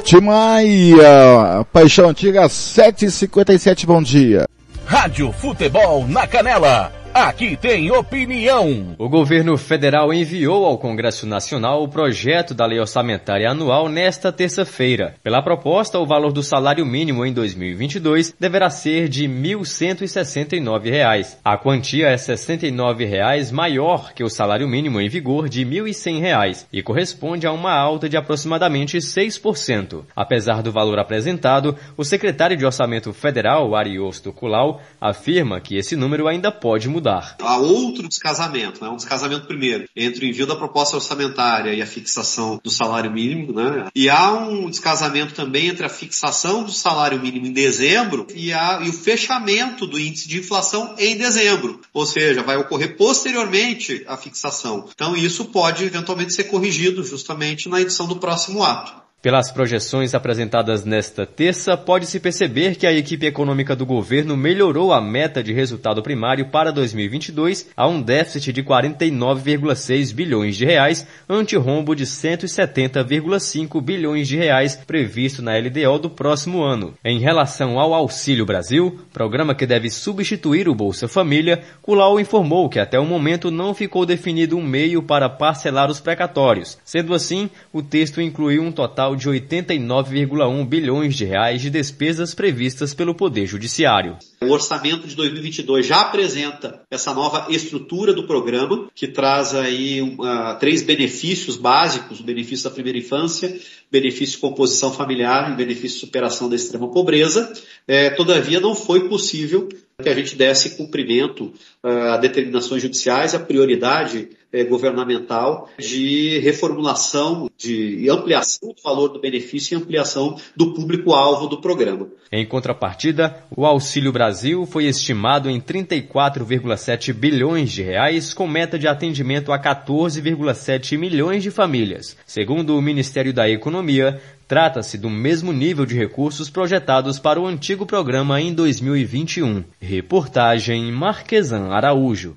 Tim Maia, Paixão Antiga 757, bom dia. Rádio Futebol na Canela. Aqui tem opinião. O governo federal enviou ao Congresso Nacional o projeto da lei orçamentária anual nesta terça-feira. Pela proposta, o valor do salário mínimo em 2022 deverá ser de 1.169 reais. A quantia é 69 reais maior que o salário mínimo em vigor de 1.100 reais e corresponde a uma alta de aproximadamente 6%. Apesar do valor apresentado, o secretário de Orçamento Federal, Ariosto Culau, afirma que esse número ainda pode mudar. Há outro descasamento, né? um descasamento primeiro entre o envio da proposta orçamentária e a fixação do salário mínimo, né? e há um descasamento também entre a fixação do salário mínimo em dezembro e, a, e o fechamento do índice de inflação em dezembro, ou seja, vai ocorrer posteriormente à fixação. Então isso pode eventualmente ser corrigido justamente na edição do próximo ato. Pelas projeções apresentadas nesta terça, pode-se perceber que a equipe econômica do governo melhorou a meta de resultado primário para 2022 a um déficit de 49,6 bilhões de reais, ante rombo de 170,5 bilhões de reais previsto na LDO do próximo ano. Em relação ao Auxílio Brasil, programa que deve substituir o Bolsa Família, Culau informou que até o momento não ficou definido um meio para parcelar os precatórios. Sendo assim, o texto incluiu um total de 89,1 bilhões de reais de despesas previstas pelo Poder Judiciário. O orçamento de 2022 já apresenta essa nova estrutura do programa, que traz aí uh, três benefícios básicos, o benefício da primeira infância, benefício de composição familiar e benefício de superação da extrema pobreza. É, todavia, não foi possível que a gente desse cumprimento uh, a determinações judiciais, a prioridade eh, governamental de reformulação, de ampliação do valor do benefício e ampliação do público-alvo do programa. Em contrapartida, o Auxílio Brasil foi estimado em 34,7 bilhões de reais, com meta de atendimento a 14,7 milhões de famílias. Segundo o Ministério da Economia, Trata-se do mesmo nível de recursos projetados para o antigo programa em 2021. Reportagem Marquesan Araújo.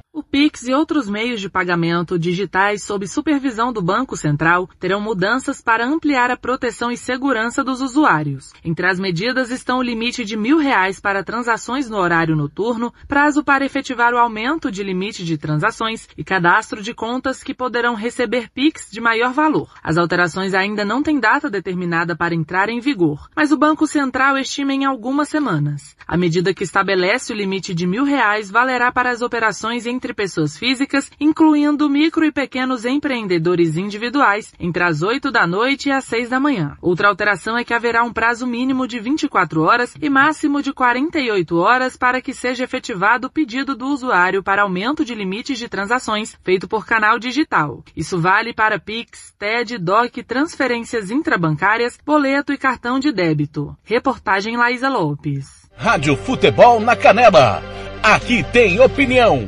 O Pix e outros meios de pagamento digitais sob supervisão do Banco Central terão mudanças para ampliar a proteção e segurança dos usuários. Entre as medidas estão o limite de mil reais para transações no horário noturno, prazo para efetivar o aumento de limite de transações e cadastro de contas que poderão receber Pix de maior valor. As alterações ainda não têm data determinada para entrar em vigor, mas o Banco Central estima em algumas semanas. A medida que estabelece o limite de mil reais valerá para as operações em entre pessoas físicas, incluindo micro e pequenos empreendedores individuais, entre as 8 da noite e as 6 da manhã. Outra alteração é que haverá um prazo mínimo de 24 horas e máximo de 48 horas para que seja efetivado o pedido do usuário para aumento de limites de transações feito por canal digital. Isso vale para Pix, TED, DOC, transferências intrabancárias, boleto e cartão de débito. Reportagem Laísa Lopes. Rádio Futebol na Canela. Aqui tem opinião.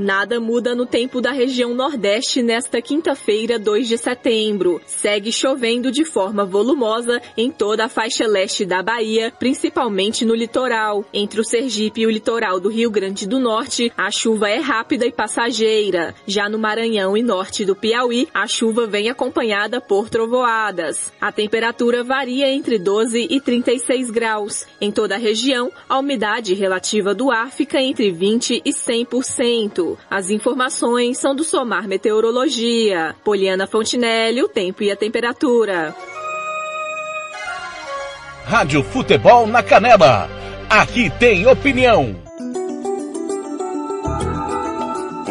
Nada muda no tempo da região Nordeste nesta quinta-feira, 2 de setembro. Segue chovendo de forma volumosa em toda a faixa leste da Bahia, principalmente no litoral. Entre o Sergipe e o litoral do Rio Grande do Norte, a chuva é rápida e passageira. Já no Maranhão e norte do Piauí, a chuva vem acompanhada por trovoadas. A temperatura varia entre 12 e 36 graus. Em toda a região, a umidade relativa do ar fica entre 20 e 100%. As informações são do Somar Meteorologia. Poliana Fontinelli, o tempo e a temperatura. Rádio Futebol na Canela. Aqui tem opinião.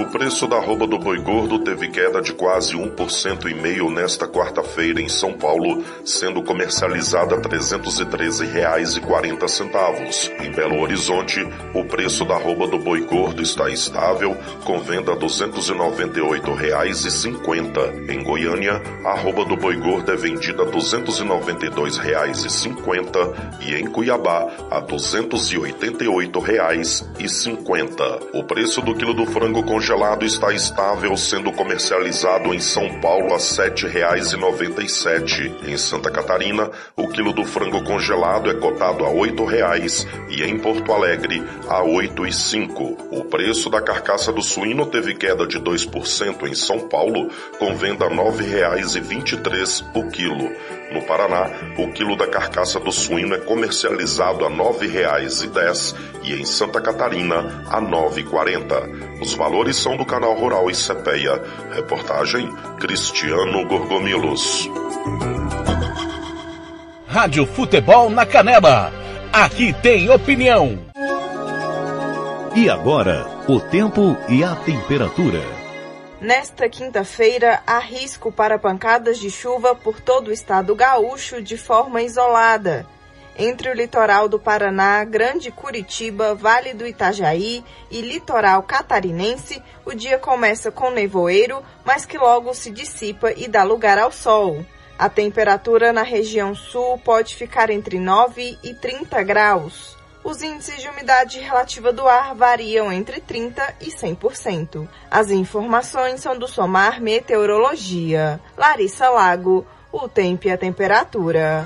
Preço da arroba do boi gordo teve queda de quase 1% e meio nesta quarta-feira em São Paulo, sendo comercializada a R$ 313,40. Em Belo Horizonte, o preço da arroba do boi gordo está estável, com venda a R$ 298,50. Em Goiânia, a arroba do boi gordo é vendida a R$ 292,50 e em Cuiabá a R$ 288,50. O preço do quilo do frango congelado está estável, sendo comercializado em São Paulo a R$ 7,97. Em Santa Catarina, o quilo do frango congelado é cotado a R$ 8,00 e em Porto Alegre a R$ 8,05. O preço da carcaça do suíno teve queda de 2% em São Paulo, com venda a R$ 9,23 o quilo. No Paraná, o quilo da carcaça do suíno é comercializado a R$ 9,10 e em Santa Catarina a R$ 9,40. Os valores do canal Rural e Cepeia. Reportagem Cristiano Gorgomilos. Rádio Futebol na Canela. Aqui tem opinião. E agora, o tempo e a temperatura. Nesta quinta-feira, há risco para pancadas de chuva por todo o estado gaúcho de forma isolada. Entre o litoral do Paraná, Grande Curitiba, Vale do Itajaí e litoral catarinense, o dia começa com nevoeiro, mas que logo se dissipa e dá lugar ao sol. A temperatura na região sul pode ficar entre 9 e 30 graus. Os índices de umidade relativa do ar variam entre 30% e 100%. As informações são do Somar Meteorologia. Larissa Lago, o tempo e a temperatura.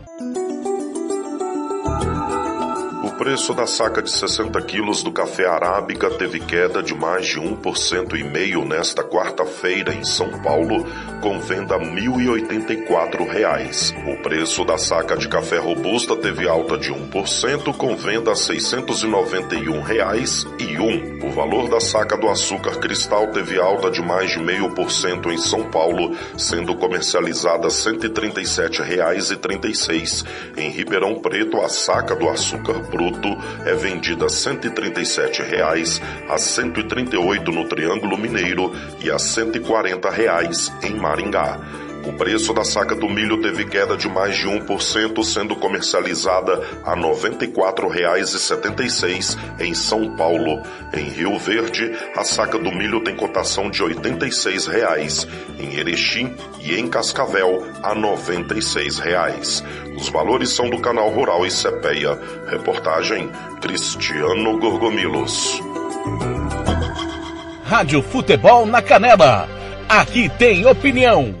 Preço da saca de 60 quilos do café arábica teve queda de mais de 1% e meio nesta quarta-feira em São Paulo, com venda a 1.084 reais. O preço da saca de café robusta teve alta de 1%, com venda a 691 reais e um. O valor da saca do açúcar cristal teve alta de mais de meio por cento em São Paulo, sendo comercializada 137 reais e 36. Em Ribeirão Preto, a saca do açúcar bruto é vendida a 137 reais, a R$ 138 no Triângulo Mineiro e a 140 reais em Maringá. O preço da saca do milho teve queda de mais de 1%, sendo comercializada a R$ 94,76 em São Paulo. Em Rio Verde, a saca do milho tem cotação de 86 reais. em Erechim e em Cascavel a 96 reais. Os valores são do canal Rural e Cepeia. Reportagem Cristiano Gorgomilos. Rádio Futebol na Canela. Aqui tem opinião.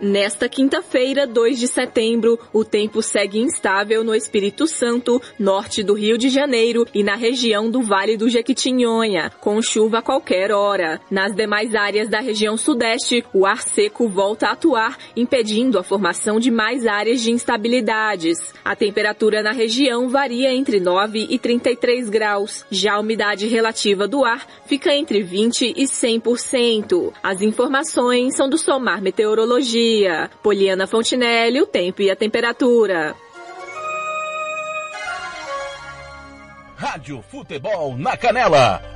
Nesta quinta-feira, 2 de setembro, o tempo segue instável no Espírito Santo, norte do Rio de Janeiro e na região do Vale do Jequitinhonha, com chuva a qualquer hora. Nas demais áreas da região sudeste, o ar seco volta a atuar, impedindo a formação de mais áreas de instabilidades. A temperatura na região varia entre 9 e 33 graus. Já a umidade relativa do ar fica entre 20 e 100%. As informações são do Somar Meteorologia dia. Poliana Fontinelli, o tempo e a temperatura. Rádio Futebol na Canela.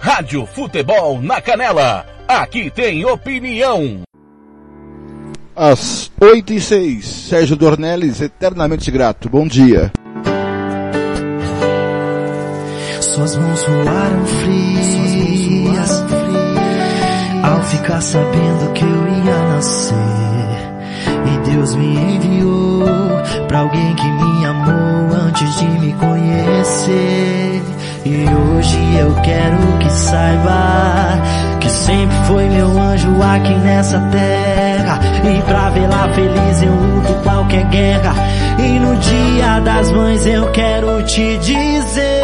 Rádio Futebol na Canela. Aqui tem opinião. Às 8 e 6, Sérgio Dornelles, eternamente grato. Bom dia. Suas mãos voaram frias ao ficar sabendo que eu ia nascer. E Deus me enviou pra alguém que me amou antes de me conhecer. E hoje eu quero que saiba que sempre foi meu anjo aqui nessa terra. E pra vê-la feliz eu luto qualquer guerra. E no dia das mães eu quero te dizer.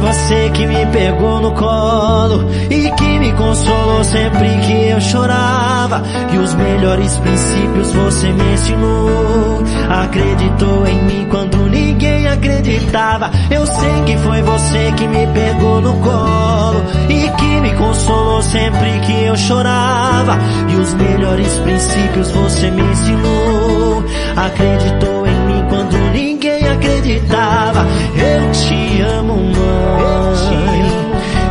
Você que me pegou no colo e que me consolou sempre que eu chorava. E os melhores princípios você me ensinou. Acreditou em mim quando ninguém acreditava. Eu sei que foi você que me pegou no colo e que me consolou sempre que eu chorava. E os melhores princípios você me ensinou. Acreditou em mim quando ninguém acreditava. Eu te amo, mãe.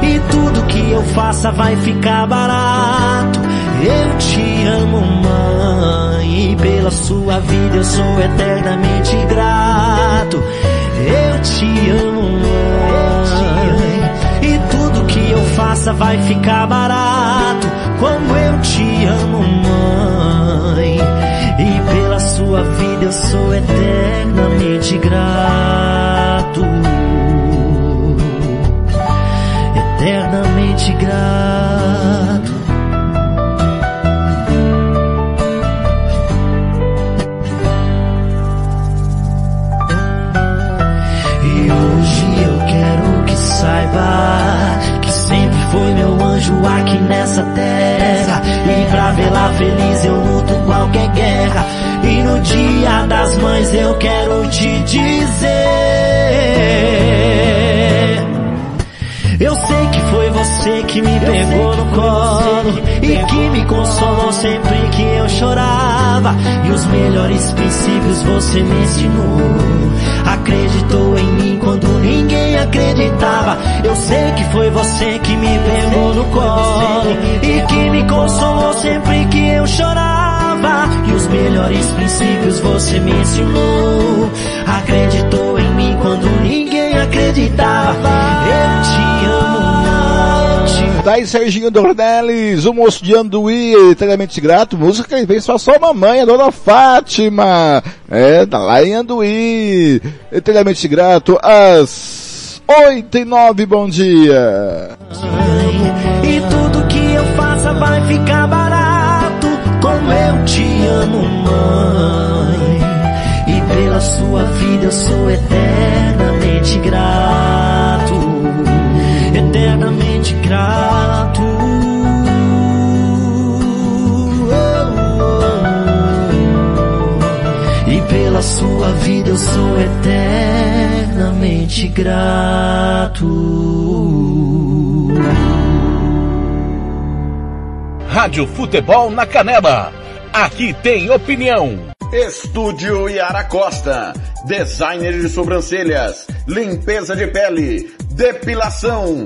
E tudo que eu faça vai ficar barato. Eu te amo, mãe. E pela sua vida eu sou eternamente grato. Eu te amo, mãe. E tudo que eu faça vai ficar barato. Como eu te amo, mãe. E pela sua vida eu sou eternamente grato. Eternamente grato. E hoje eu quero que saiba que sempre foi meu anjo aqui nessa terra. E pra vê-la feliz eu luto qualquer guerra. No dia das mães eu quero te dizer. Eu sei que foi você que me pegou no colo e que me consolou sempre que eu chorava. E os melhores princípios você me ensinou. Acreditou em mim quando ninguém acreditava. Eu sei que foi você que me pegou no colo e que me consolou sempre que eu chorava. E os melhores princípios você me ensinou. Acreditou em mim quando ninguém acreditava. Eu te amo, mãe. Daí Serginho Dornelles, o moço de Anduí, eternamente grato, música que fez pra sua mamãe, a dona Fátima. É, tá lá em Anduí, eternamente grato, às oito e nove, bom dia. E tudo que eu faça vai ficar barato. Te amo, mãe. E pela sua vida eu sou eternamente grato. Eternamente grato. E pela sua vida eu sou eternamente grato. Rádio Futebol na Canela. Aqui tem opinião. Estúdio Yara Costa, designer de sobrancelhas, limpeza de pele, depilação,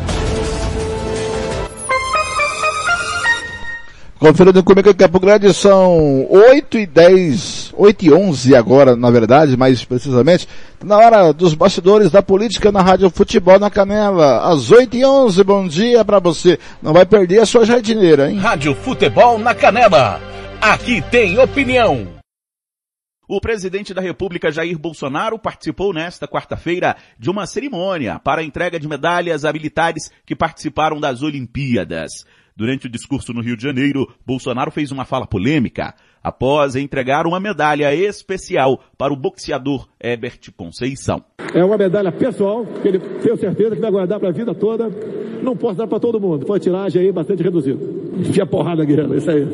Conferindo comigo em Campo Grande, são 8 e 10, 8 e 11 agora, na verdade, mais precisamente, na hora dos bastidores da política na Rádio Futebol na Canela, às 8 e 11, bom dia pra você. Não vai perder a sua jardineira, hein? Rádio Futebol na Canela. Aqui tem opinião. O presidente da República Jair Bolsonaro participou nesta quarta-feira de uma cerimônia para a entrega de medalhas a militares que participaram das Olimpíadas. Durante o discurso no Rio de Janeiro, Bolsonaro fez uma fala polêmica após entregar uma medalha especial para o boxeador Herbert Conceição. É uma medalha pessoal, que ele tenho certeza que vai guardar para a vida toda. Não posso dar para todo mundo. Foi tiragem aí bastante reduzida. Enfia porrada guerra, isso aí.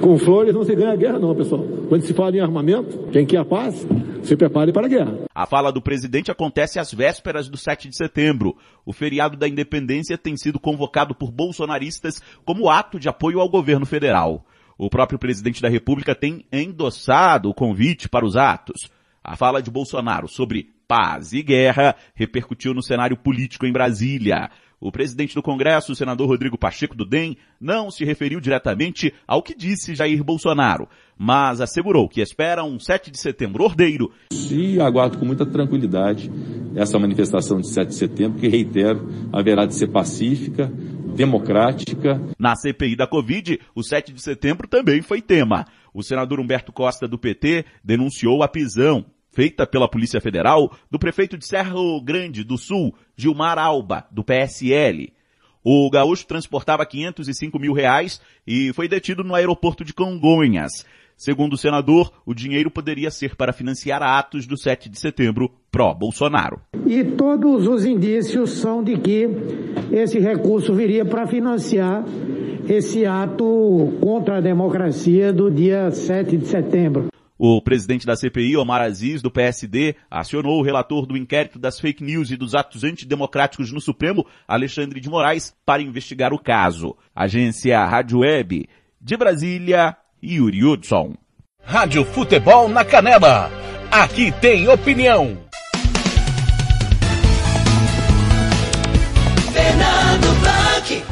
Com flores não se ganha guerra não, pessoal. Quando se fala em armamento, quem quer a paz, se prepare para a guerra. A fala do presidente acontece às vésperas do 7 de setembro. O feriado da independência tem sido convocado por bolsonaristas como ato de apoio ao governo federal. O próprio presidente da República tem endossado o convite para os atos. A fala de Bolsonaro sobre paz e guerra repercutiu no cenário político em Brasília. O presidente do Congresso, o senador Rodrigo Pacheco do DEM, não se referiu diretamente ao que disse Jair Bolsonaro, mas assegurou que espera um 7 de setembro ordeiro. E aguardo com muita tranquilidade essa manifestação de 7 de setembro, que reitero, haverá de ser pacífica, democrática. Na CPI da Covid, o 7 de setembro também foi tema. O senador Humberto Costa do PT denunciou a prisão feita pela Polícia Federal do prefeito de Serra Grande do Sul, Gilmar Alba, do PSL. O gaúcho transportava 505 mil reais e foi detido no aeroporto de Congonhas. Segundo o senador, o dinheiro poderia ser para financiar atos do 7 de setembro pró-Bolsonaro. E todos os indícios são de que esse recurso viria para financiar esse ato contra a democracia do dia 7 de setembro. O presidente da CPI, Omar Aziz, do PSD, acionou o relator do inquérito das fake news e dos atos antidemocráticos no Supremo, Alexandre de Moraes, para investigar o caso. Agência Rádio Web, de Brasília, Yuri Hudson. Rádio Futebol na Canela. Aqui tem opinião. Fernando Blanc.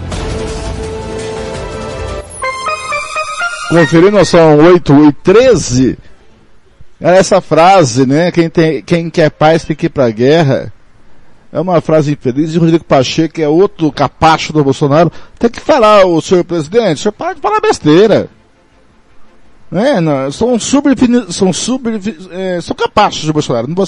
Conferindo, são 8 e 13. Essa frase, né? Quem, tem, quem quer paz tem que ir pra guerra. É uma frase infeliz de Rodrigo Pacheco, que é outro capacho do Bolsonaro. Tem que falar, o senhor presidente, o senhor para de falar besteira. É, não, são super, são super, é, são capachos do Bolsonaro. Não vou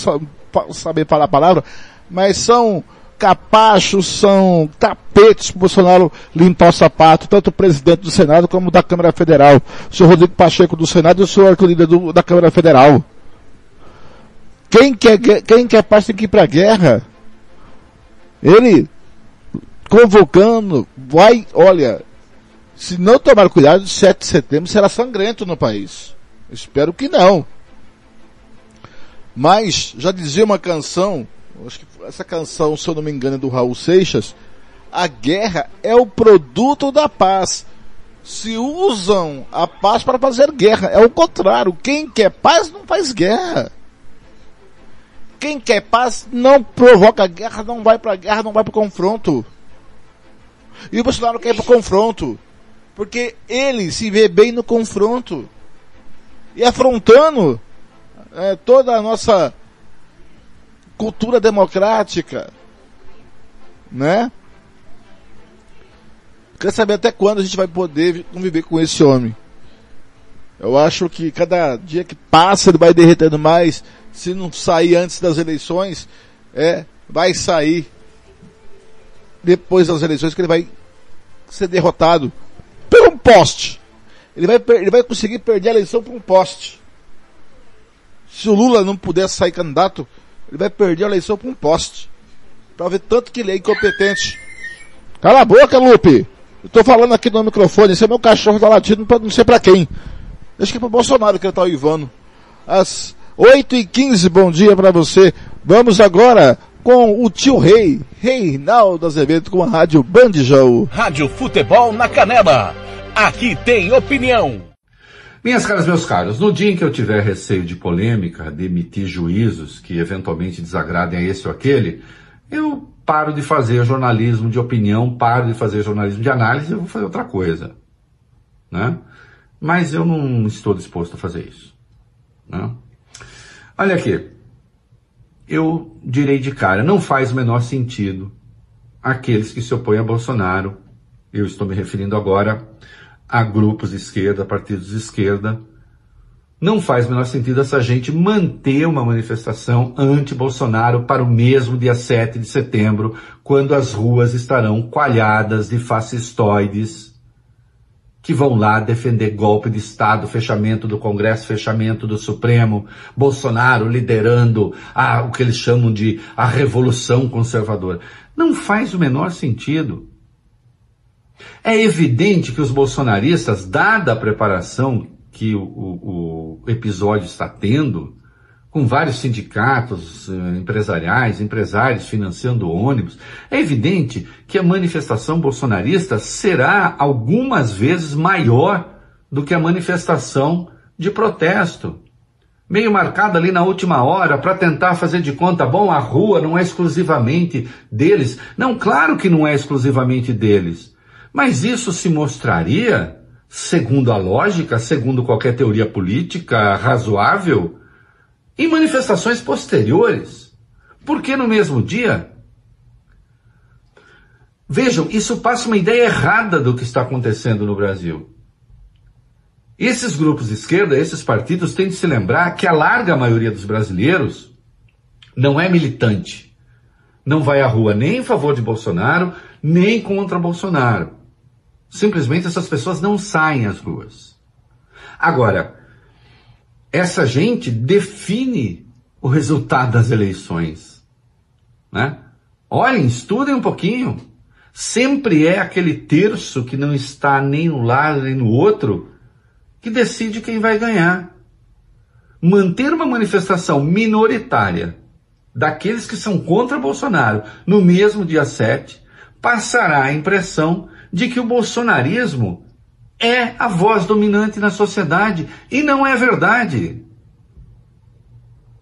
saber falar a palavra, mas são capachos, são tapetes para o Bolsonaro limpar o sapato, tanto o presidente do Senado como da Câmara Federal. O senhor Rodrigo Pacheco do Senado e o senhor Lira do, da Câmara Federal. Quem quer, quem quer paz tem que ir para a guerra. Ele convocando, vai, olha, se não tomar cuidado, 7 de setembro será sangrento no país. Espero que não. Mas, já dizia uma canção, acho que essa canção, se eu não me engano, é do Raul Seixas, a guerra é o produto da paz. Se usam a paz para fazer guerra. É o contrário. Quem quer paz não faz guerra. Quem quer paz não provoca guerra, não vai para guerra, não vai para confronto. E o Bolsonaro quer ir para confronto. Porque ele se vê bem no confronto. E afrontando é, toda a nossa cultura democrática, né? Quer saber até quando a gente vai poder conviver com esse homem? Eu acho que cada dia que passa ele vai derretendo mais. Se não sair antes das eleições, é, vai sair depois das eleições que ele vai ser derrotado por um poste. Ele vai, ele vai conseguir perder a eleição por um poste. Se o Lula não puder sair candidato, ele vai perder a eleição por um poste. Pra ver tanto que ele é incompetente. Cala a boca, Lupe! Eu tô falando aqui no microfone, esse é meu cachorro tá latindo pra não sei pra quem. Acho que é pro Bolsonaro que ele tá uivando. Às 8 e 15 bom dia para você. Vamos agora com o tio Rei, Reinaldo Azevedo com a Rádio Bandijão. Rádio Futebol na Canela. Aqui tem opinião. Minhas caras, meus caros, no dia em que eu tiver receio de polêmica, de emitir juízos que eventualmente desagradem a esse ou aquele, eu paro de fazer jornalismo de opinião, paro de fazer jornalismo de análise, eu vou fazer outra coisa. Né? Mas eu não estou disposto a fazer isso. Né? Olha aqui, eu direi de cara, não faz o menor sentido aqueles que se opõem a Bolsonaro, eu estou me referindo agora a grupos de esquerda, partidos de esquerda. Não faz o menor sentido essa gente manter uma manifestação anti-Bolsonaro para o mesmo dia 7 de setembro, quando as ruas estarão coalhadas de fascistoides que vão lá defender golpe de Estado, fechamento do Congresso, fechamento do Supremo, Bolsonaro liderando a, o que eles chamam de a revolução conservadora. Não faz o menor sentido. É evidente que os bolsonaristas, dada a preparação que o, o, o episódio está tendo, com vários sindicatos eh, empresariais, empresários financiando ônibus, é evidente que a manifestação bolsonarista será algumas vezes maior do que a manifestação de protesto. meio marcada ali na última hora para tentar fazer de conta, bom, a rua não é exclusivamente deles. Não, claro que não é exclusivamente deles. Mas isso se mostraria, segundo a lógica, segundo qualquer teoria política razoável, em manifestações posteriores. Porque no mesmo dia? Vejam, isso passa uma ideia errada do que está acontecendo no Brasil. Esses grupos de esquerda, esses partidos, têm de se lembrar que a larga maioria dos brasileiros não é militante. Não vai à rua nem em favor de Bolsonaro, nem contra Bolsonaro. Simplesmente essas pessoas não saem às ruas. Agora, essa gente define o resultado das eleições. Né? Olhem, estudem um pouquinho. Sempre é aquele terço que não está nem no lado nem no outro que decide quem vai ganhar. Manter uma manifestação minoritária daqueles que são contra Bolsonaro no mesmo dia 7 passará a impressão de que o bolsonarismo é a voz dominante na sociedade e não é verdade.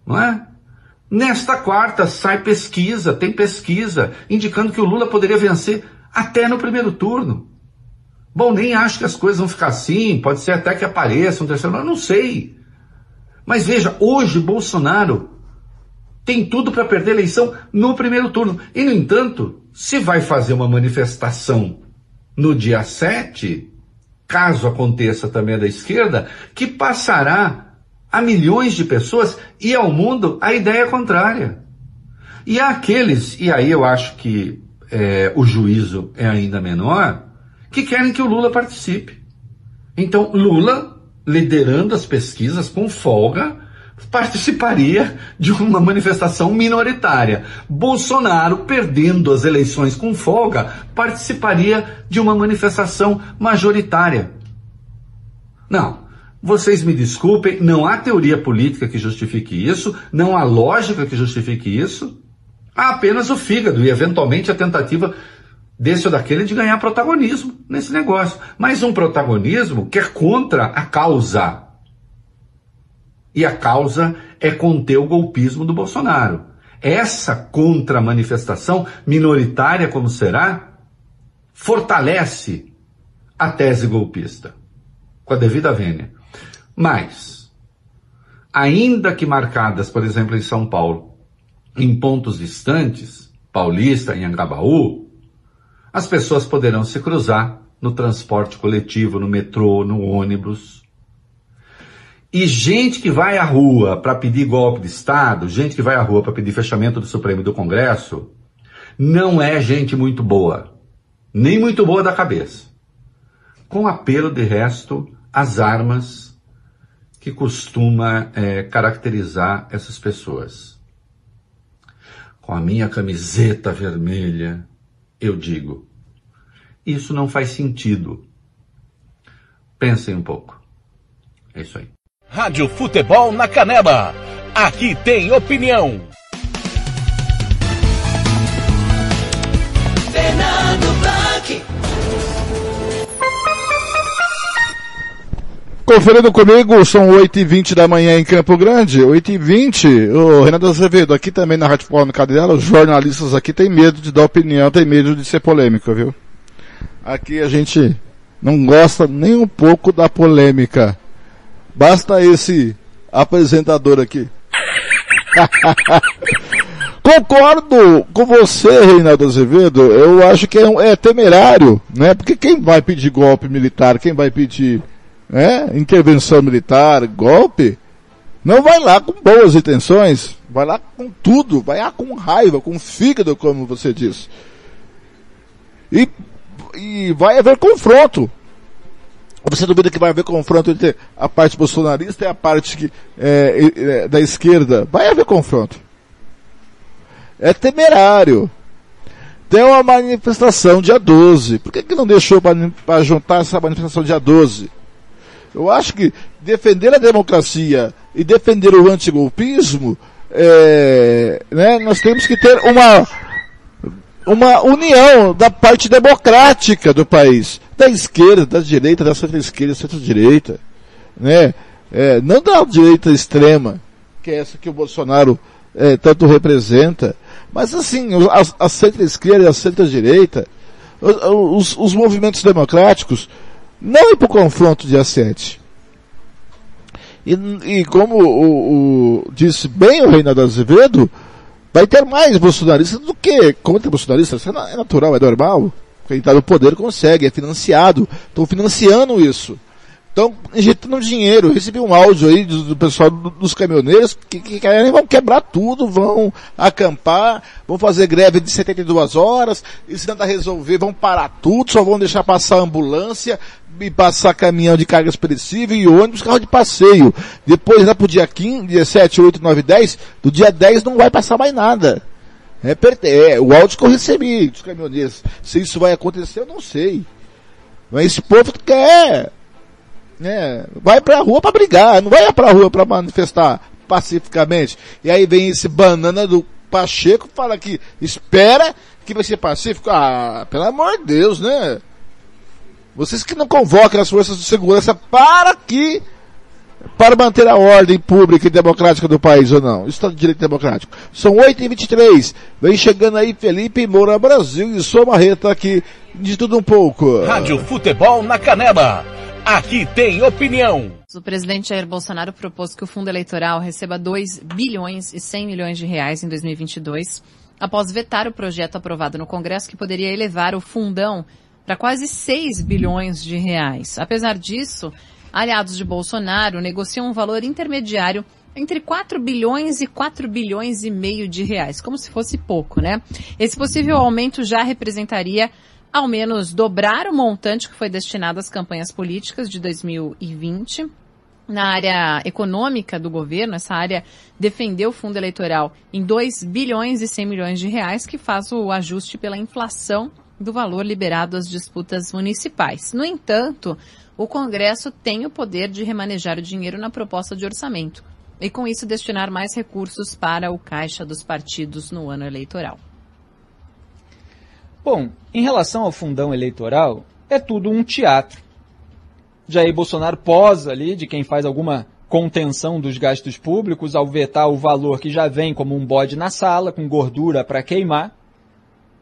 Não é? Nesta quarta sai pesquisa, tem pesquisa indicando que o Lula poderia vencer até no primeiro turno. Bom, nem acho que as coisas vão ficar assim, pode ser até que apareça um terceiro, eu não sei. Mas veja, hoje Bolsonaro tem tudo para perder a eleição no primeiro turno. E, no entanto, se vai fazer uma manifestação no dia 7, caso aconteça também da esquerda, que passará a milhões de pessoas e ao mundo a ideia contrária. E há aqueles, e aí eu acho que é, o juízo é ainda menor, que querem que o Lula participe. Então, Lula, liderando as pesquisas com folga, participaria de uma manifestação minoritária. Bolsonaro, perdendo as eleições com folga, participaria de uma manifestação majoritária. Não. Vocês me desculpem, não há teoria política que justifique isso, não há lógica que justifique isso. Há apenas o fígado e, eventualmente, a tentativa desse ou daquele de ganhar protagonismo nesse negócio. Mas um protagonismo que é contra a causa. E a causa é conter o golpismo do Bolsonaro. Essa contra-manifestação, minoritária como será, fortalece a tese golpista, com a devida vênia. Mas, ainda que marcadas, por exemplo, em São Paulo, em pontos distantes, Paulista, em Angabaú, as pessoas poderão se cruzar no transporte coletivo, no metrô, no ônibus. E gente que vai à rua para pedir golpe de Estado, gente que vai à rua para pedir fechamento do Supremo e do Congresso, não é gente muito boa, nem muito boa da cabeça. Com apelo, de resto, às armas que costuma é, caracterizar essas pessoas. Com a minha camiseta vermelha, eu digo: isso não faz sentido. Pensem um pouco. É isso aí. Rádio Futebol na Canela. Aqui tem opinião. Fernando Blanc. Conferindo comigo, são 8h20 da manhã em Campo Grande, 8h20, o Renato Azevedo, aqui também na Rádio Futebol na Canela, os jornalistas aqui têm medo de dar opinião, têm medo de ser polêmico, viu? Aqui a gente não gosta nem um pouco da polêmica. Basta esse apresentador aqui. *laughs* Concordo com você, Reinaldo Azevedo. Eu acho que é, é, temerário, né? Porque quem vai pedir golpe militar, quem vai pedir né, intervenção militar, golpe, não vai lá com boas intenções, vai lá com tudo, vai lá com raiva, com fígado, como você disse. E, e vai haver confronto. Você duvida que vai haver confronto entre a parte bolsonarista e a parte que, é, é, da esquerda? Vai haver confronto. É temerário. Tem uma manifestação dia 12. Por que, que não deixou para juntar essa manifestação dia 12? Eu acho que defender a democracia e defender o antigolpismo, é, né, nós temos que ter uma, uma união da parte democrática do país, da esquerda, da direita, da centro-esquerda, centro-direita, né? é, não da direita extrema, que é essa que o Bolsonaro é, tanto representa, mas assim, a, a centro-esquerda e a centro-direita, os, os, movimentos democráticos, não ir para o confronto dia 7. E, e como o, o, disse bem o Reinaldo Azevedo, vai ter mais bolsonaristas do que contra bolsonaristas. Isso é natural, é normal. Quem está no poder consegue, é financiado. Estão financiando isso. Estão injetando dinheiro. Eu recebi um áudio aí do, do pessoal do, dos caminhoneiros que, que, que vão quebrar tudo, vão acampar, vão fazer greve de 72 horas, e se tentar resolver, vão parar tudo, só vão deixar passar ambulância, e passar caminhão de cargas perecíveis e ônibus, carro de passeio. Depois, lá pro dia 15, dia 7, 8, 9, 10, do dia 10 não vai passar mais nada. É, é, o áudio que eu recebi dos caminhoneiros. Se isso vai acontecer, eu não sei. Mas esse povo quer né, vai pra rua para brigar, não vai pra rua para manifestar pacificamente. E aí vem esse banana do Pacheco fala que espera que vai ser pacífico. Ah, pelo amor de Deus, né? Vocês que não convocam as forças de segurança para que para manter a ordem pública e democrática do país ou não? Estado de Direito Democrático. São 8h23. Vem chegando aí Felipe Moura Brasil e sua marreta aqui de tudo um pouco. Rádio Futebol na Canela Aqui tem opinião. O presidente Jair Bolsonaro propôs que o fundo eleitoral receba 2 bilhões e 100 milhões de reais em 2022, após vetar o projeto aprovado no Congresso que poderia elevar o fundão para quase 6 bilhões de reais. Apesar disso, aliados de Bolsonaro negociam um valor intermediário entre 4 bilhões e 4 bilhões e meio de reais, como se fosse pouco, né? Esse possível aumento já representaria ao menos dobrar o montante que foi destinado às campanhas políticas de 2020. Na área econômica do governo, essa área defendeu o fundo eleitoral em 2 bilhões e 100 milhões de reais, que faz o ajuste pela inflação do valor liberado às disputas municipais. No entanto, o Congresso tem o poder de remanejar o dinheiro na proposta de orçamento e, com isso, destinar mais recursos para o caixa dos partidos no ano eleitoral. Bom, em relação ao fundão eleitoral, é tudo um teatro. Jair Bolsonaro posa ali de quem faz alguma contenção dos gastos públicos ao vetar o valor que já vem como um bode na sala, com gordura para queimar,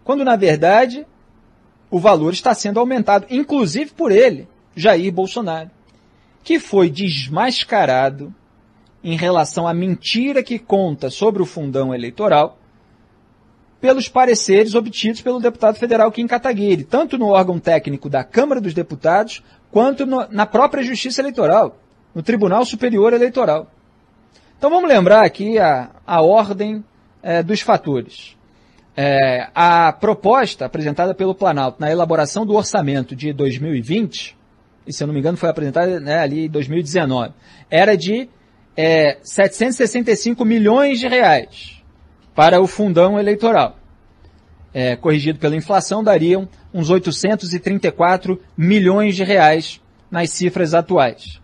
quando na verdade o valor está sendo aumentado, inclusive por ele, Jair Bolsonaro, que foi desmascarado em relação à mentira que conta sobre o fundão eleitoral pelos pareceres obtidos pelo deputado federal Kim Kataguiri, tanto no órgão técnico da Câmara dos Deputados, quanto no, na própria Justiça Eleitoral, no Tribunal Superior Eleitoral. Então vamos lembrar aqui a, a ordem é, dos fatores. É, a proposta apresentada pelo Planalto na elaboração do orçamento de 2020, e se eu não me engano foi apresentada né, ali em 2019, era de é, 765 milhões de reais para o fundão eleitoral. É, corrigido pela inflação, dariam uns 834 milhões de reais nas cifras atuais.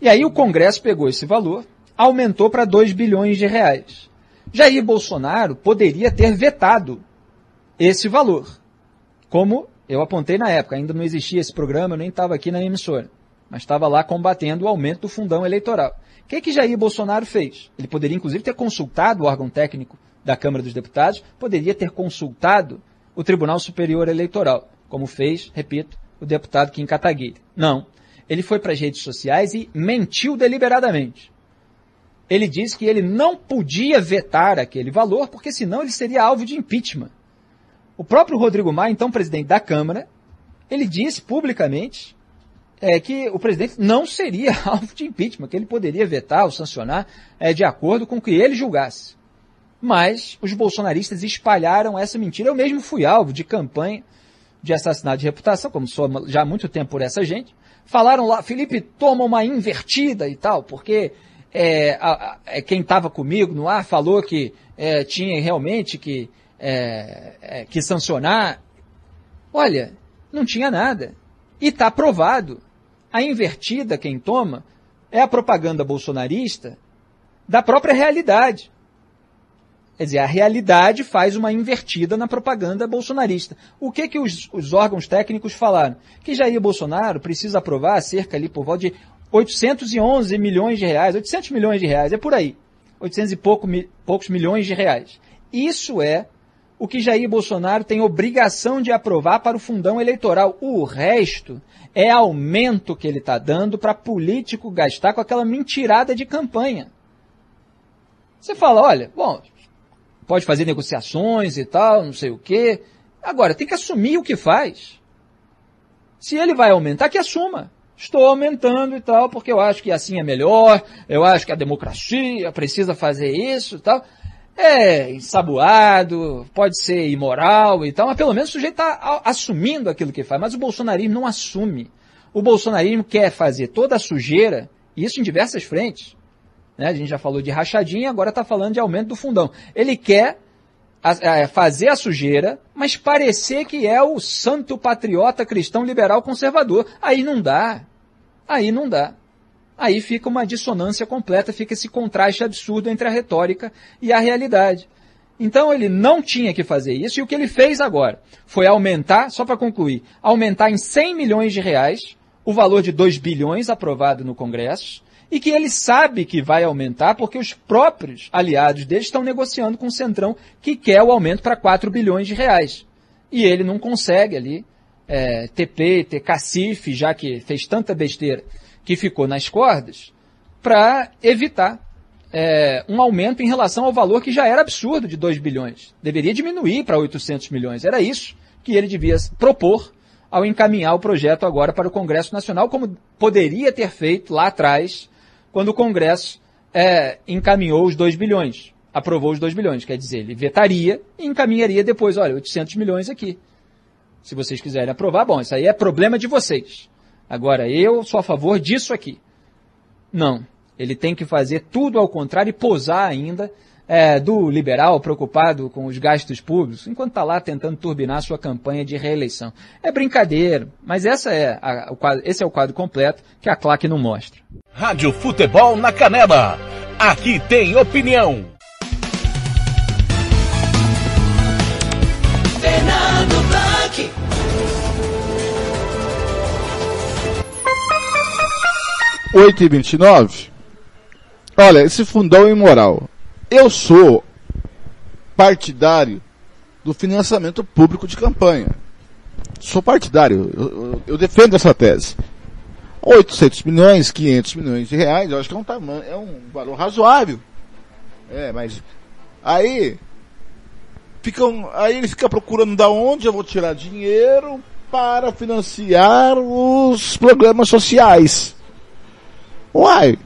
E aí o Congresso pegou esse valor, aumentou para 2 bilhões de reais. Jair Bolsonaro poderia ter vetado esse valor. Como eu apontei na época, ainda não existia esse programa, eu nem estava aqui na emissora, mas estava lá combatendo o aumento do fundão eleitoral. O que, que Jair Bolsonaro fez? Ele poderia, inclusive, ter consultado o órgão técnico da Câmara dos Deputados, poderia ter consultado o Tribunal Superior Eleitoral, como fez, repito, o deputado Kim Kataguiri. Não. Ele foi para as redes sociais e mentiu deliberadamente. Ele disse que ele não podia vetar aquele valor, porque senão ele seria alvo de impeachment. O próprio Rodrigo Maia, então presidente da Câmara, ele disse publicamente é, que o presidente não seria *laughs* alvo de impeachment, que ele poderia vetar ou sancionar é, de acordo com o que ele julgasse mas os bolsonaristas espalharam essa mentira. Eu mesmo fui alvo de campanha de assassinato de reputação, como sou já há muito tempo por essa gente. Falaram lá, Felipe, toma uma invertida e tal, porque é, a, a, é, quem estava comigo no ar falou que é, tinha realmente que, é, é, que sancionar. Olha, não tinha nada. E está provado. A invertida, quem toma, é a propaganda bolsonarista da própria realidade. Quer dizer, a realidade faz uma invertida na propaganda bolsonarista. O que que os, os órgãos técnicos falaram? Que Jair Bolsonaro precisa aprovar cerca ali por volta de 811 milhões de reais, 800 milhões de reais, é por aí. 800 e pouco, poucos milhões de reais. Isso é o que Jair Bolsonaro tem obrigação de aprovar para o fundão eleitoral. O resto é aumento que ele está dando para político gastar com aquela mentirada de campanha. Você fala, olha, bom, pode fazer negociações e tal, não sei o quê. Agora, tem que assumir o que faz. Se ele vai aumentar, que assuma. Estou aumentando e tal, porque eu acho que assim é melhor, eu acho que a democracia precisa fazer isso e tal. É ensaboado, pode ser imoral e tal, mas pelo menos o sujeito está assumindo aquilo que faz. Mas o bolsonarismo não assume. O bolsonarismo quer fazer toda a sujeira, e isso em diversas frentes. Né? A gente já falou de rachadinha, agora está falando de aumento do fundão. Ele quer fazer a sujeira, mas parecer que é o santo patriota cristão liberal conservador. Aí não dá. Aí não dá. Aí fica uma dissonância completa, fica esse contraste absurdo entre a retórica e a realidade. Então ele não tinha que fazer isso, e o que ele fez agora foi aumentar, só para concluir, aumentar em 100 milhões de reais o valor de 2 bilhões aprovado no Congresso, e que ele sabe que vai aumentar porque os próprios aliados dele estão negociando com o Centrão que quer o aumento para 4 bilhões de reais. E ele não consegue ali é, TP, ter cacife, já que fez tanta besteira que ficou nas cordas, para evitar é, um aumento em relação ao valor que já era absurdo de 2 bilhões. Deveria diminuir para 800 milhões. Era isso que ele devia propor ao encaminhar o projeto agora para o Congresso Nacional, como poderia ter feito lá atrás, quando o Congresso é, encaminhou os 2 bilhões, aprovou os 2 bilhões. Quer dizer, ele vetaria e encaminharia depois, olha, 800 milhões aqui. Se vocês quiserem aprovar, bom, isso aí é problema de vocês. Agora, eu sou a favor disso aqui. Não. Ele tem que fazer tudo ao contrário e posar ainda é, do liberal preocupado com os gastos públicos, enquanto está lá tentando turbinar sua campanha de reeleição. É brincadeira, mas essa é a, o quadro, esse é o quadro completo que a claque não mostra. Rádio Futebol na Canela. Aqui tem opinião. Fernando Blanc. Oito e vinte e nove. Olha, esse fundão é imoral. Eu sou partidário do financiamento público de campanha. Sou partidário, eu, eu, eu defendo essa tese. 800 milhões, 500 milhões de reais, eu acho que é um tamanho, é um valor razoável. É, mas aí ficam, aí ele fica procurando da onde eu vou tirar dinheiro para financiar os programas sociais. Uai,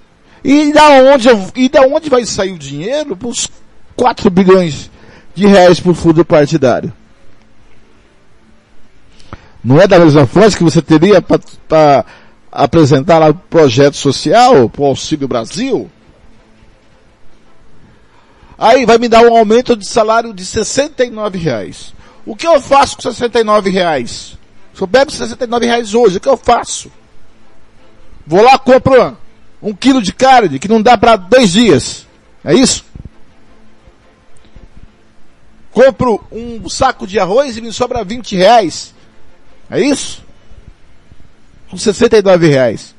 e da onde, e da onde vai sair o dinheiro para os 4 bilhões de reais por fundo partidário? Não é da mesma forma que você teria para apresentar lá o projeto social, o Auxílio Brasil? Aí vai me dar um aumento de salário de 69 reais. O que eu faço com 69 reais? Se eu pego 69 reais hoje, o que eu faço? Vou lá, compro um quilo de carne que não dá para dois dias. É isso? Compro um saco de arroz e me sobra 20 reais. É isso? com 69 reais.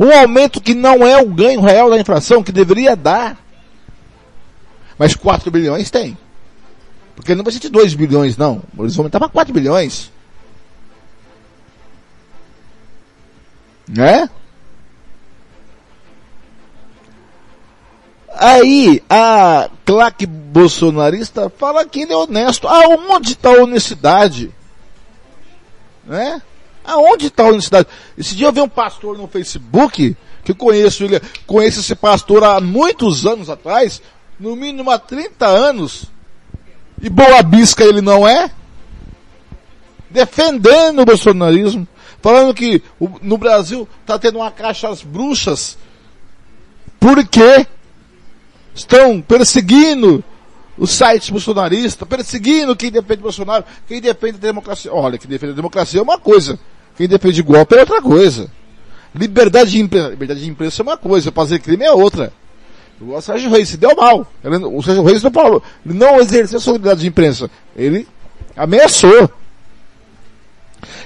Um aumento que não é o ganho real da inflação que deveria dar. Mas 4 bilhões tem. Porque não vai ser de 2 bilhões, não. Eles vão aumentar para 4 bilhões. Né? Aí a claque bolsonarista fala que ele é honesto. Aonde está a honestidade? Né? Aonde está a honestidade? Esse dia eu vi um pastor no Facebook, que conheço ele, conheço esse pastor há muitos anos atrás, no mínimo há 30 anos, e boa bisca ele não é, defendendo o bolsonarismo, falando que no Brasil está tendo uma caixa às bruxas, porque estão perseguindo os sites bolsonaristas, perseguindo quem defende Bolsonaro, quem defende a democracia. Olha, quem defende a democracia é uma coisa, quem defende golpe é outra coisa. Liberdade de imprensa, liberdade de imprensa é uma coisa, fazer crime é outra. O Sérgio Reis se deu mal. Ele, o Sérgio Reis não falou, ele não exerceu sua liberdade de imprensa. Ele ameaçou.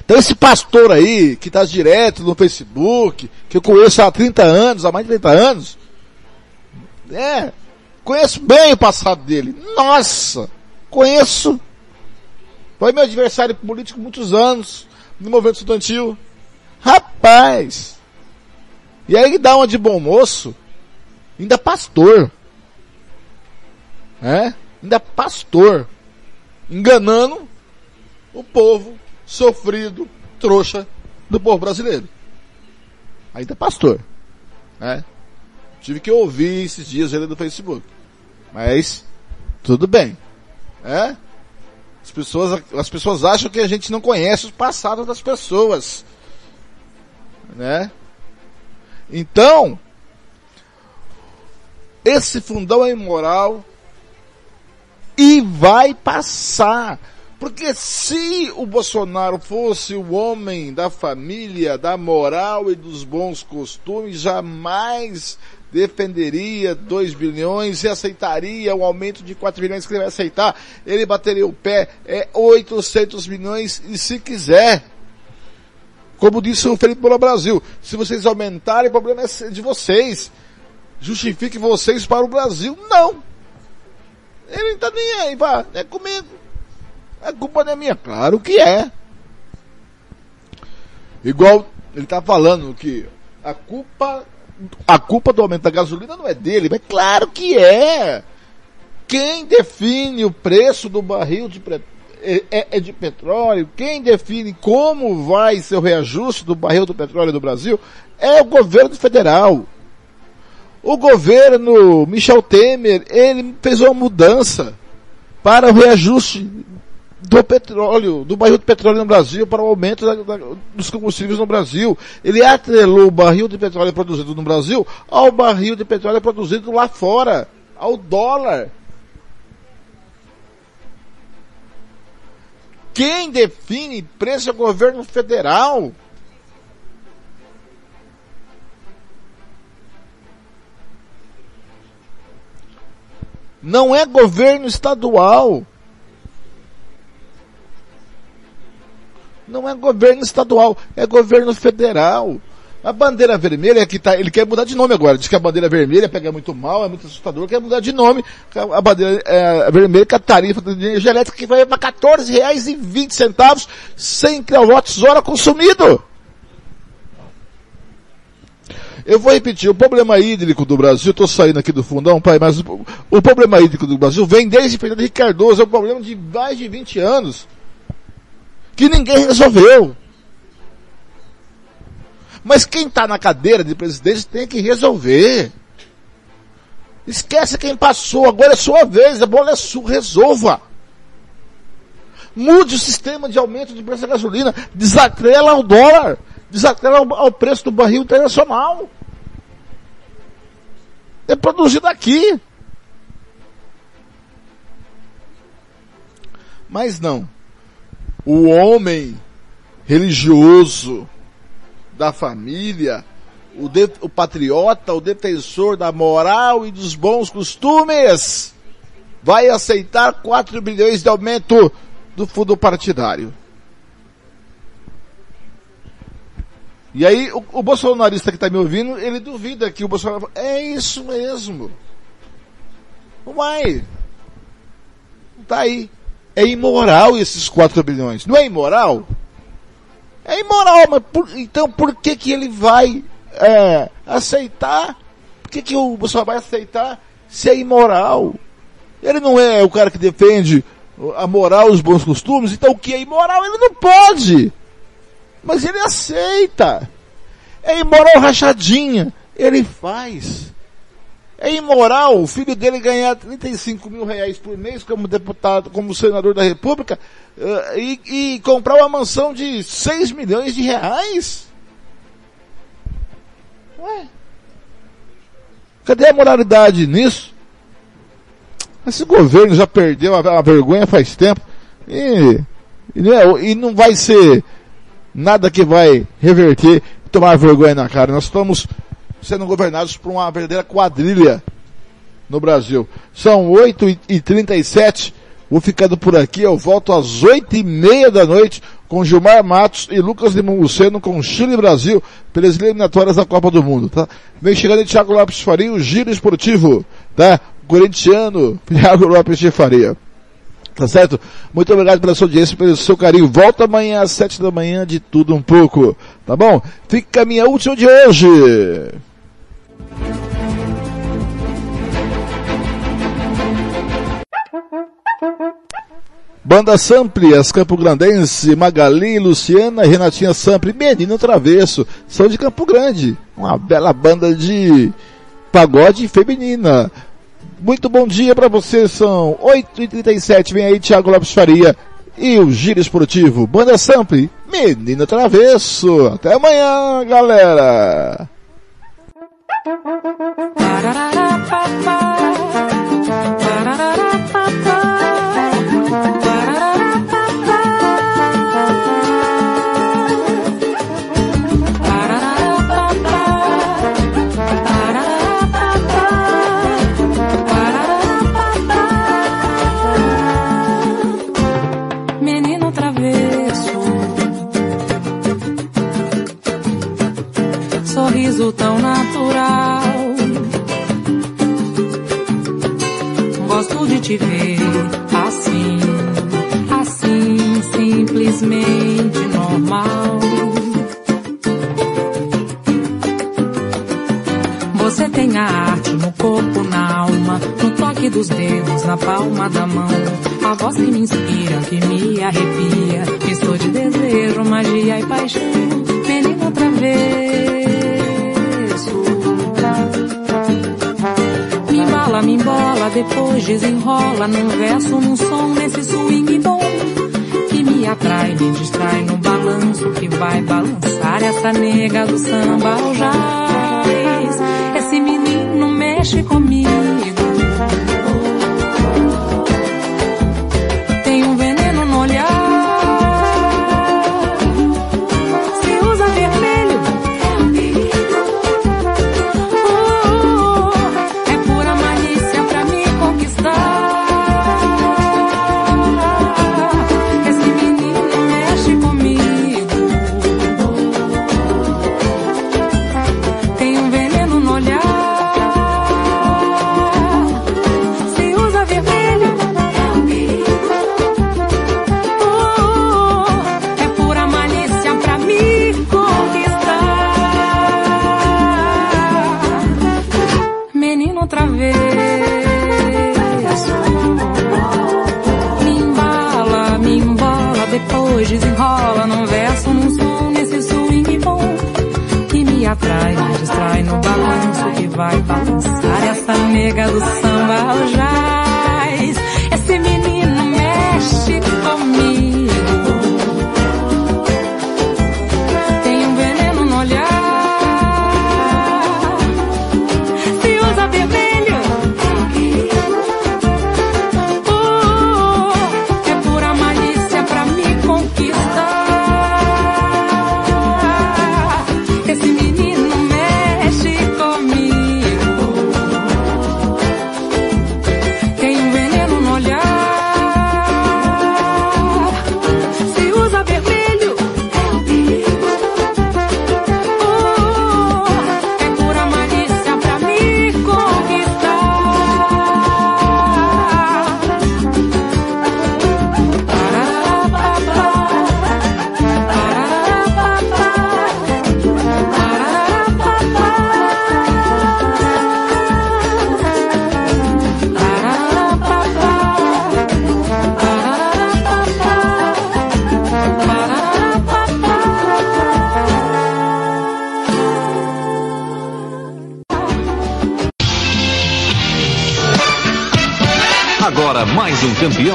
Então esse pastor aí, que está direto no Facebook, que eu conheço há 30 anos, há mais de 30 anos, é, conheço bem o passado dele. Nossa, conheço. Foi meu adversário político muitos anos, no movimento estudantil. Rapaz! E aí ele dá uma de bom moço, ainda pastor. É? Ainda pastor. Enganando o povo sofrido, trouxa do povo brasileiro. Ainda pastor. É? Tive que ouvir esses dias ele no Facebook. Mas, tudo bem. É? As pessoas, as pessoas acham que a gente não conhece o passado das pessoas. Né? Então, esse fundão é imoral e vai passar. Porque se o Bolsonaro fosse o homem da família, da moral e dos bons costumes, jamais defenderia 2 bilhões e aceitaria o aumento de 4 bilhões que ele vai aceitar. Ele bateria o pé, é 800 milhões e se quiser. Como disse o Felipe Bola Brasil, se vocês aumentarem, o problema é de vocês. Justifique vocês para o Brasil. Não. Ele não tá nem aí, vá, é comigo. A culpa não é minha. Claro que é. Igual ele tá falando que a culpa, a culpa do aumento da gasolina não é dele, mas claro que é. Quem define o preço do barril de, é, é, é de petróleo, quem define como vai ser o reajuste do barril do petróleo do Brasil é o governo federal. O governo Michel Temer, ele fez uma mudança para o reajuste do petróleo, do barril de petróleo no Brasil para o aumento da, da, dos combustíveis no Brasil. Ele atrelou o barril de petróleo produzido no Brasil ao barril de petróleo produzido lá fora, ao dólar. Quem define preço é o governo federal. Não é governo estadual. Não é governo estadual, é governo federal. A bandeira vermelha é que tá, ele quer mudar de nome agora. Diz que a bandeira vermelha pega muito mal, é muito assustador, quer mudar de nome. A bandeira é, vermelha que a tarifa de energia elétrica que vai para 14 reais e 20 centavos, 100 kWh hora consumido. Eu vou repetir, o problema hídrico do Brasil, estou saindo aqui do fundão, pai, mas o, o, problema hídrico do Brasil vem desde Fernando Henrique Cardoso, é um problema de mais de 20 anos que ninguém resolveu. Mas quem está na cadeira de presidente tem que resolver. Esquece quem passou, agora é sua vez, a bola é sua, resolva. Mude o sistema de aumento de preço da gasolina, desatrela ao dólar, desatrela ao preço do barril internacional. É produzido aqui. Mas não o homem religioso da família, o, de, o patriota, o defensor da moral e dos bons costumes, vai aceitar 4 bilhões de aumento do fundo partidário. E aí, o, o bolsonarista que está me ouvindo, ele duvida que o Bolsonaro é isso mesmo. Vai. Tá aí. É imoral esses 4 bilhões. Não é imoral? É imoral, mas por, então por que que ele vai é, aceitar? Por que que o Bolsonaro vai aceitar se é imoral? Ele não é o cara que defende a moral e os bons costumes, então o que é imoral ele não pode. Mas ele aceita. É imoral rachadinha. Ele faz. É imoral o filho dele ganhar 35 mil reais por mês como deputado, como senador da república, uh, e, e, comprar uma mansão de 6 milhões de reais? Ué? Cadê a moralidade nisso? Esse governo já perdeu a, a vergonha faz tempo. E, e, não é, e não vai ser nada que vai reverter, tomar vergonha na cara. Nós estamos sendo governados por uma verdadeira quadrilha no Brasil. São 8 e 37 Vou ficando por aqui. Eu volto às 8 e meia da noite com Gilmar Matos e Lucas Limunceno com Chile Brasil pelas eliminatórias da Copa do Mundo, tá? Vem chegando Thiago Lopes de Faria, o Giro Esportivo, tá? Corintiano, *laughs* Thiago Lopes de Faria. Tá certo? Muito obrigado pela sua audiência, pelo seu carinho. Volta amanhã às sete da manhã de tudo um pouco. Tá bom? Fica a minha última de hoje. Banda Sampli, as Campo Grandense, Magali, Luciana e Renatinha Sampli, Menino Travesso, são de Campo Grande. Uma bela banda de pagode feminina. Muito bom dia para vocês, são 8h37, vem aí Thiago Lopes Faria e o Giro Esportivo, Banda Sampli, Menino Travesso. Até amanhã, galera! Tão natural. Gosto de te ver assim, assim, simplesmente normal. Você tem a arte no corpo, na alma, no toque dos dedos, na palma da mão. A voz que me inspira, que me arrepia. Estou de desejo, magia e paixão. Menino travesso. Embala, me embola, depois desenrola num verso, num som, nesse swing bom. Que me atrai, me distrai no balanço que vai balançar essa nega do samba ao jazz. Esse menino mexe comigo.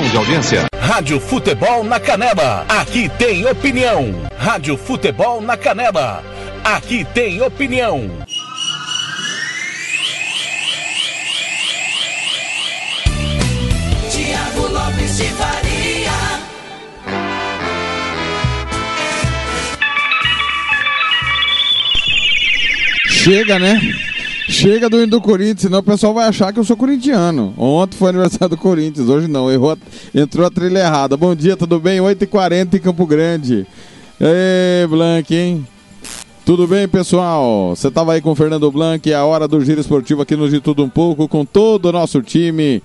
De audiência. Rádio Futebol na Canela. Aqui tem opinião. Rádio Futebol na Canela. Aqui tem opinião. Tiago Lopes de Faria. Chega, né? Chega do hino do Corinthians, senão o pessoal vai achar que eu sou corintiano. Ontem foi aniversário do Corinthians, hoje não. Errou, entrou a trilha errada. Bom dia, tudo bem? 8h40 em Campo Grande. Ê, Blank, hein? Tudo bem, pessoal? Você estava aí com o Fernando é a hora do Giro Esportivo aqui no De Tudo Um Pouco, com todo o nosso time,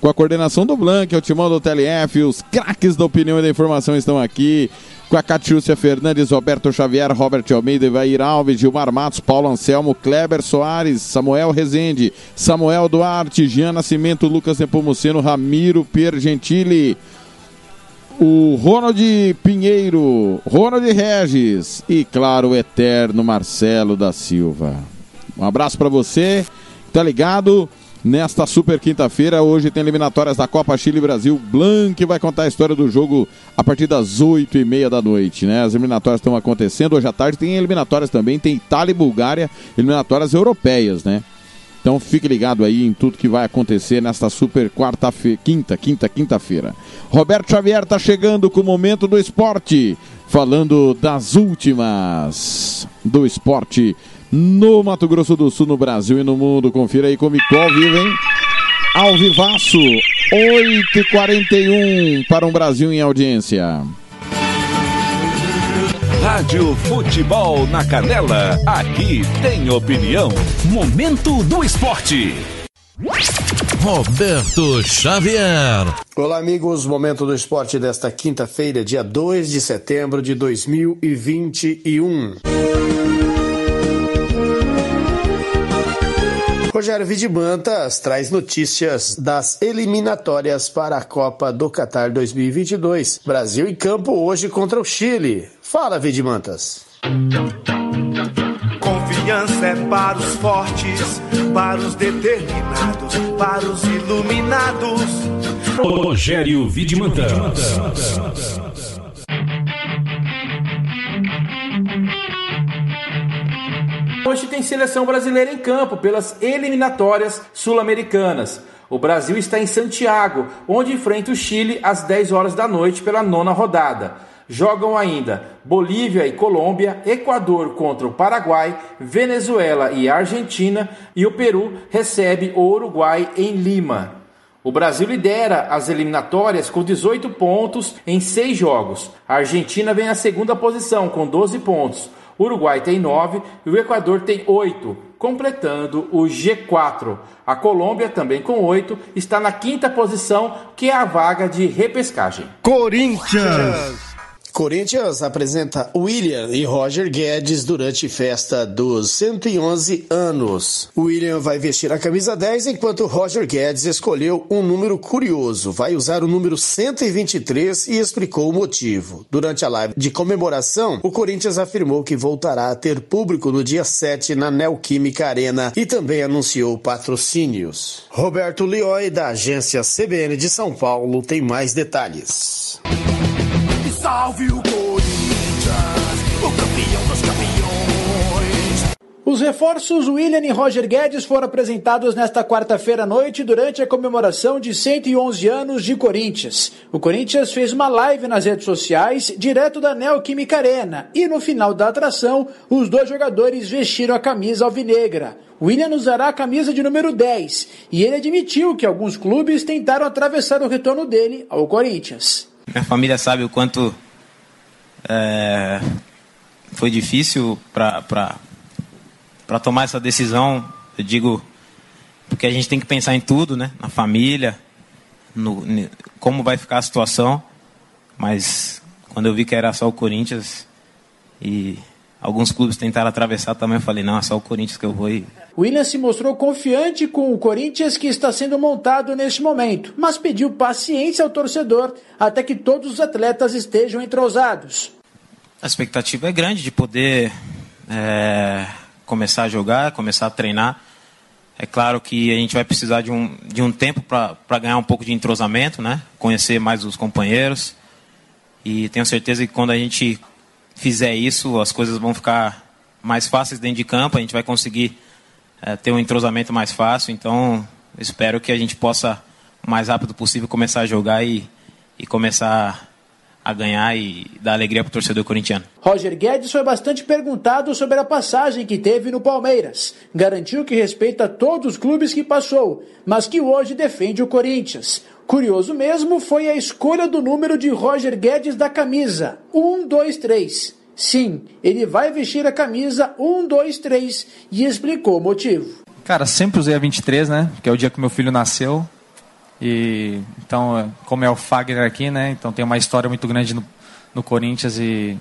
com a coordenação do Blanc, o timão do TLF, os craques da opinião e da informação estão aqui, com a Catiúcia Fernandes, Roberto Xavier, Robert Almeida, Ivair Alves, Gilmar Matos, Paulo Anselmo, Kleber Soares, Samuel Rezende, Samuel Duarte, Jean Nascimento, Lucas Nepomuceno, Ramiro Pier Gentili, o Ronald Pinheiro, Ronald Regis e, claro, o eterno Marcelo da Silva. Um abraço para você, tá ligado? Nesta super quinta-feira, hoje tem eliminatórias da Copa Chile Brasil. Blanc vai contar a história do jogo a partir das oito e meia da noite, né? As eliminatórias estão acontecendo. Hoje à tarde tem eliminatórias também, tem Itália e Bulgária, eliminatórias europeias, né? Então fique ligado aí em tudo que vai acontecer nesta super quarta-feira, quinta, quinta, quinta-feira. Roberto Xavier está chegando com o momento do esporte, falando das últimas do esporte no Mato Grosso do Sul, no Brasil e no mundo. Confira aí comigo ao vivo, hein? Ao vivaço, 8h41 para um Brasil em audiência. Rádio Futebol na Canela, aqui tem opinião. Momento do esporte. Roberto Xavier. Olá, amigos. Momento do esporte desta quinta-feira, dia 2 de setembro de 2021. Rogério Vidimantas traz notícias das eliminatórias para a Copa do Catar 2022. Brasil em campo hoje contra o Chile. Fala, Vidimantas. Confiança é para os fortes, para os determinados, para os iluminados. Rogério Vidimantas. Hoje tem seleção brasileira em campo pelas eliminatórias sul-americanas. O Brasil está em Santiago, onde enfrenta o Chile às 10 horas da noite pela nona rodada. Jogam ainda Bolívia e Colômbia, Equador contra o Paraguai, Venezuela e Argentina e o Peru recebe o Uruguai em Lima. O Brasil lidera as eliminatórias com 18 pontos em 6 jogos. A Argentina vem na segunda posição com 12 pontos. Uruguai tem 9 e o Equador tem 8, completando o G4. A Colômbia, também com 8, está na quinta posição, que é a vaga de repescagem. Corinthians. Corinthians apresenta William e Roger Guedes durante festa dos 111 anos. William vai vestir a camisa 10 enquanto Roger Guedes escolheu um número curioso. Vai usar o número 123 e explicou o motivo. Durante a live de comemoração, o Corinthians afirmou que voltará a ter público no dia 7 na Neoquímica Arena e também anunciou patrocínios. Roberto Lioi, da agência CBN de São Paulo, tem mais detalhes. Salve o Corinthians, o campeão dos campeões. Os reforços William e Roger Guedes foram apresentados nesta quarta-feira à noite durante a comemoração de 111 anos de Corinthians. O Corinthians fez uma live nas redes sociais, direto da Neoquímica Arena, e no final da atração, os dois jogadores vestiram a camisa alvinegra. William usará a camisa de número 10 e ele admitiu que alguns clubes tentaram atravessar o retorno dele ao Corinthians. Minha família sabe o quanto é, foi difícil para tomar essa decisão. Eu digo porque a gente tem que pensar em tudo, né? Na família, no, como vai ficar a situação. Mas quando eu vi que era só o Corinthians e alguns clubes tentaram atravessar também, eu falei, não, é só o Corinthians que eu vou e William se mostrou confiante com o Corinthians que está sendo montado neste momento, mas pediu paciência ao torcedor até que todos os atletas estejam entrosados. A expectativa é grande de poder é, começar a jogar, começar a treinar. É claro que a gente vai precisar de um, de um tempo para ganhar um pouco de entrosamento, né? conhecer mais os companheiros. E tenho certeza que quando a gente fizer isso, as coisas vão ficar mais fáceis dentro de campo, a gente vai conseguir é, ter um entrosamento mais fácil. Então, espero que a gente possa, o mais rápido possível, começar a jogar e, e começar a ganhar e dar alegria para o torcedor corintiano. Roger Guedes foi bastante perguntado sobre a passagem que teve no Palmeiras. Garantiu que respeita todos os clubes que passou, mas que hoje defende o Corinthians. Curioso mesmo foi a escolha do número de Roger Guedes da camisa: 1, 2, 3. Sim, ele vai vestir a camisa 1, 2, 3 e explicou o motivo. Cara, sempre usei a 23, né? Que é o dia que meu filho nasceu. E então, como é o Fagner aqui, né? Então tem uma história muito grande no, no Corinthians e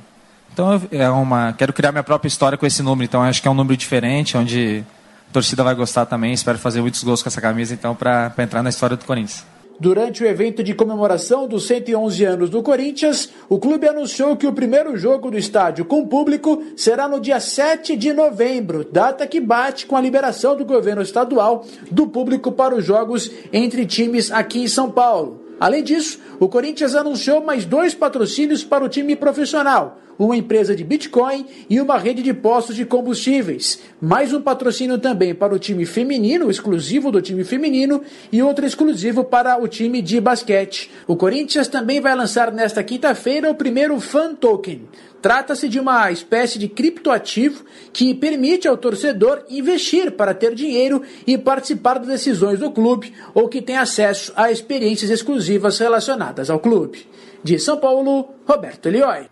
então é uma quero criar minha própria história com esse número. Então acho que é um número diferente, onde a torcida vai gostar também. Espero fazer muitos gols com essa camisa, então para entrar na história do Corinthians. Durante o evento de comemoração dos 111 anos do Corinthians, o clube anunciou que o primeiro jogo do estádio com público será no dia 7 de novembro, data que bate com a liberação do governo estadual do público para os jogos entre times aqui em São Paulo. Além disso, o Corinthians anunciou mais dois patrocínios para o time profissional, uma empresa de Bitcoin e uma rede de postos de combustíveis. Mais um patrocínio também para o time feminino, exclusivo do time feminino, e outro exclusivo para o time de basquete. O Corinthians também vai lançar nesta quinta-feira o primeiro Fan Token. Trata-se de uma espécie de criptoativo que permite ao torcedor investir para ter dinheiro e participar das decisões do clube ou que tem acesso a experiências exclusivas relacionadas ao clube. De São Paulo, Roberto Elioi.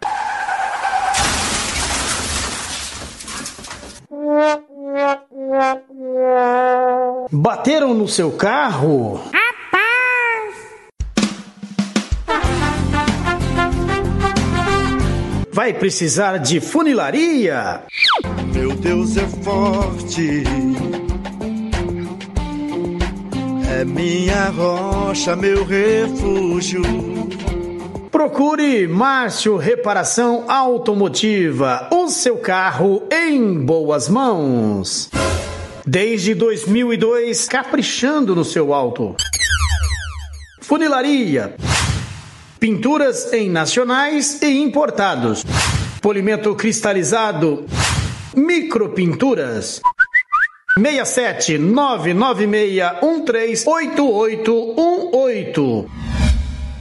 Bateram no seu carro? Vai precisar de funilaria? Meu Deus é forte. É minha rocha, meu refúgio. Procure Márcio Reparação Automotiva, o seu carro em boas mãos. Desde 2002, caprichando no seu auto. Funilaria. Pinturas em nacionais e importados. Polimento cristalizado. Micropinturas. 67 996 138818.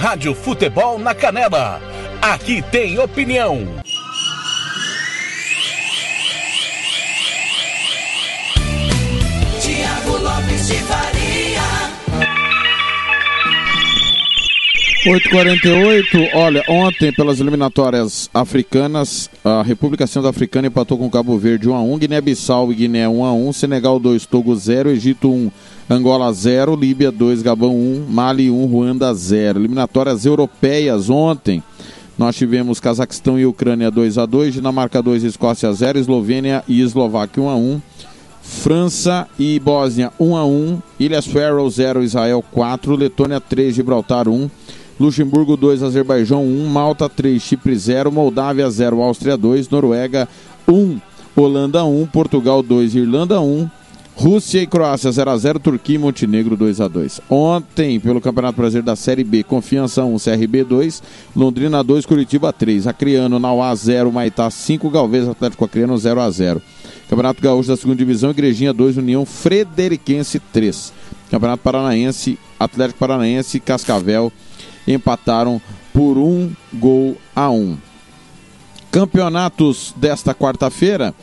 Rádio Futebol na Canela. Aqui tem opinião. Tiago Lopes de Faria. 848, olha, ontem pelas eliminatórias africanas, a República Centro-Africana empatou com Cabo Verde 1x1, Guiné-Bissau e Guiné 1x1, Senegal 2, Togo 0, Egito 1, Angola 0, Líbia 2, Gabão 1, Mali 1, Ruanda 0. Eliminatórias europeias ontem, nós tivemos Cazaquistão e Ucrânia 2x2, Dinamarca 2, Escócia 0, Eslovênia e Eslováquia 1x1. França e Bósnia 1 a 1, Ilhas Faroe 0, Israel 4, Letônia 3, Gibraltar 1, Luxemburgo 2, Azerbaijão 1, Malta 3, Chipre 0, Moldávia 0, Áustria 2, Noruega 1, Holanda 1, Portugal 2, Irlanda 1, Rússia e Croácia 0 a 0, Turquia e Montenegro 2 a 2. Ontem, pelo Campeonato Brasileiro da Série B, Confiança 1, CRB 2, Londrina 2, Curitiba 3, Acreano, Nauá 0, Maitá 5, Galvez Atlético Acreano 0 a 0. Campeonato Gaúcho da Segunda Divisão, Igrejinha 2, União Frederiquense 3. Campeonato Paranaense, Atlético Paranaense e Cascavel empataram por um gol a um. Campeonatos desta quarta-feira,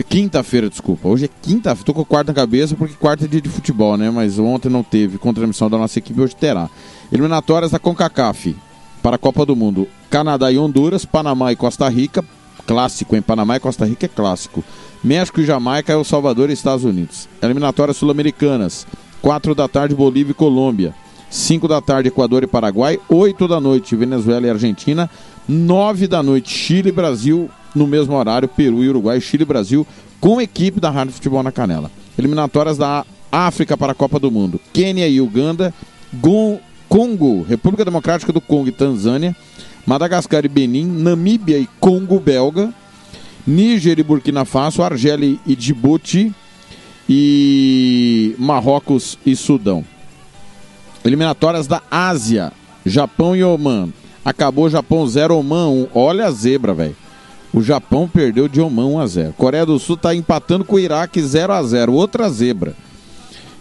quinta-feira, desculpa. Hoje é quinta, tô com quarta na cabeça porque quarta é dia de futebol, né? Mas ontem não teve com transmissão da nossa equipe, hoje terá. Eliminatórias da CONCACAF para a Copa do Mundo. Canadá e Honduras, Panamá e Costa Rica, clássico em Panamá e Costa Rica é clássico. México e Jamaica, El Salvador e Estados Unidos. Eliminatórias sul-americanas. 4 da tarde, Bolívia e Colômbia. 5 da tarde, Equador e Paraguai. 8 da noite, Venezuela e Argentina. 9 da noite, Chile e Brasil. No mesmo horário, Peru e Uruguai, Chile e Brasil, com equipe da Rádio Futebol na Canela. Eliminatórias da África para a Copa do Mundo. Quênia e Uganda. Gon Congo, República Democrática do Congo e Tanzânia. Madagascar e Benin, Namíbia e Congo belga, Níger e Burkina Faso, Argélia e Djibouti e Marrocos e Sudão. Eliminatórias da Ásia, Japão e Oman. Acabou Japão 0, Oman 1. Olha a zebra, velho. O Japão perdeu de Oman 1 a 0. Coreia do Sul está empatando com o Iraque 0 a 0. Outra zebra.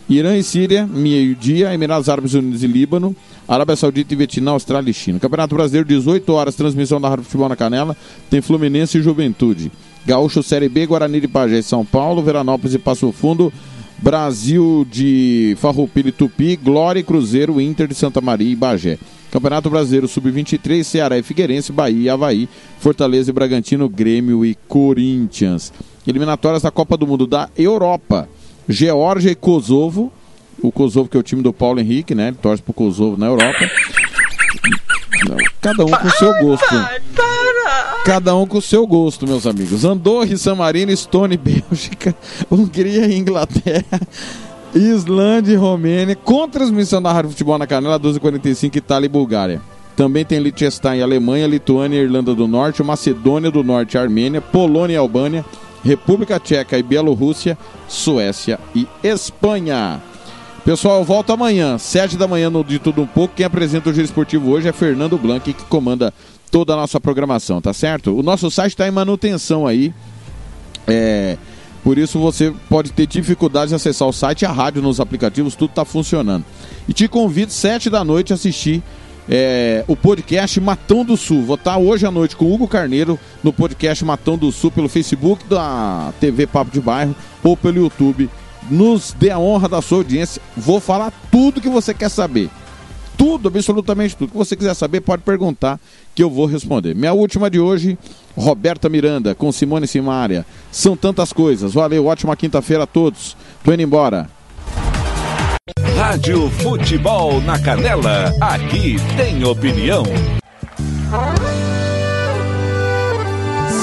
Irã e Síria, meio-dia, Emirados Árabes Unidos e Líbano, Arábia Saudita e Vietnã, Austrália e China. Campeonato Brasileiro, 18 horas, transmissão da Rádio Futebol na Canela, tem Fluminense e Juventude. Gaúcho Série B, Guarani de Pajé São Paulo, Veranópolis e Passo Fundo, Brasil de Farroupilha e Tupi, Glória e Cruzeiro, Inter de Santa Maria e Bagé. Campeonato Brasileiro Sub-23, Ceará e Figueirense, Bahia e Havaí, Fortaleza e Bragantino, Grêmio e Corinthians. Eliminatórias da Copa do Mundo da Europa. Geórgia e Kosovo. O Kosovo que é o time do Paulo Henrique, né? Ele torce pro Kosovo na Europa. Cada um com o seu gosto. Cada um com o seu gosto, meus amigos. Andorra e San Marino, Estônia e Bélgica, *laughs* Hungria e Inglaterra, Islândia e Romênia, com transmissão da Rádio Futebol na Canela, 12h45, Itália e Bulgária. Também tem Liechtenstein, Alemanha, Lituânia, Irlanda do Norte, Macedônia do Norte, Armênia, Polônia e Albânia, República Tcheca e Bielorrússia, Suécia e Espanha. Pessoal, eu volto amanhã, 7 da manhã no De Tudo Um Pouco. Quem apresenta o Giro Esportivo hoje é Fernando Blanc, que comanda toda a nossa programação, tá certo? O nosso site está em manutenção aí. É, por isso você pode ter dificuldade de acessar o site, a rádio nos aplicativos, tudo está funcionando. E te convido, 7 da noite, a assistir é, o podcast Matão do Sul. Vou estar hoje à noite com o Hugo Carneiro no podcast Matão do Sul pelo Facebook da TV Papo de Bairro ou pelo YouTube. Nos dê a honra da sua audiência. Vou falar tudo que você quer saber. Tudo, absolutamente tudo. que você quiser saber, pode perguntar que eu vou responder. Minha última de hoje, Roberta Miranda, com Simone Simária. São tantas coisas. Valeu, ótima quinta-feira a todos. Tô indo embora. Rádio Futebol na Canela, aqui tem opinião.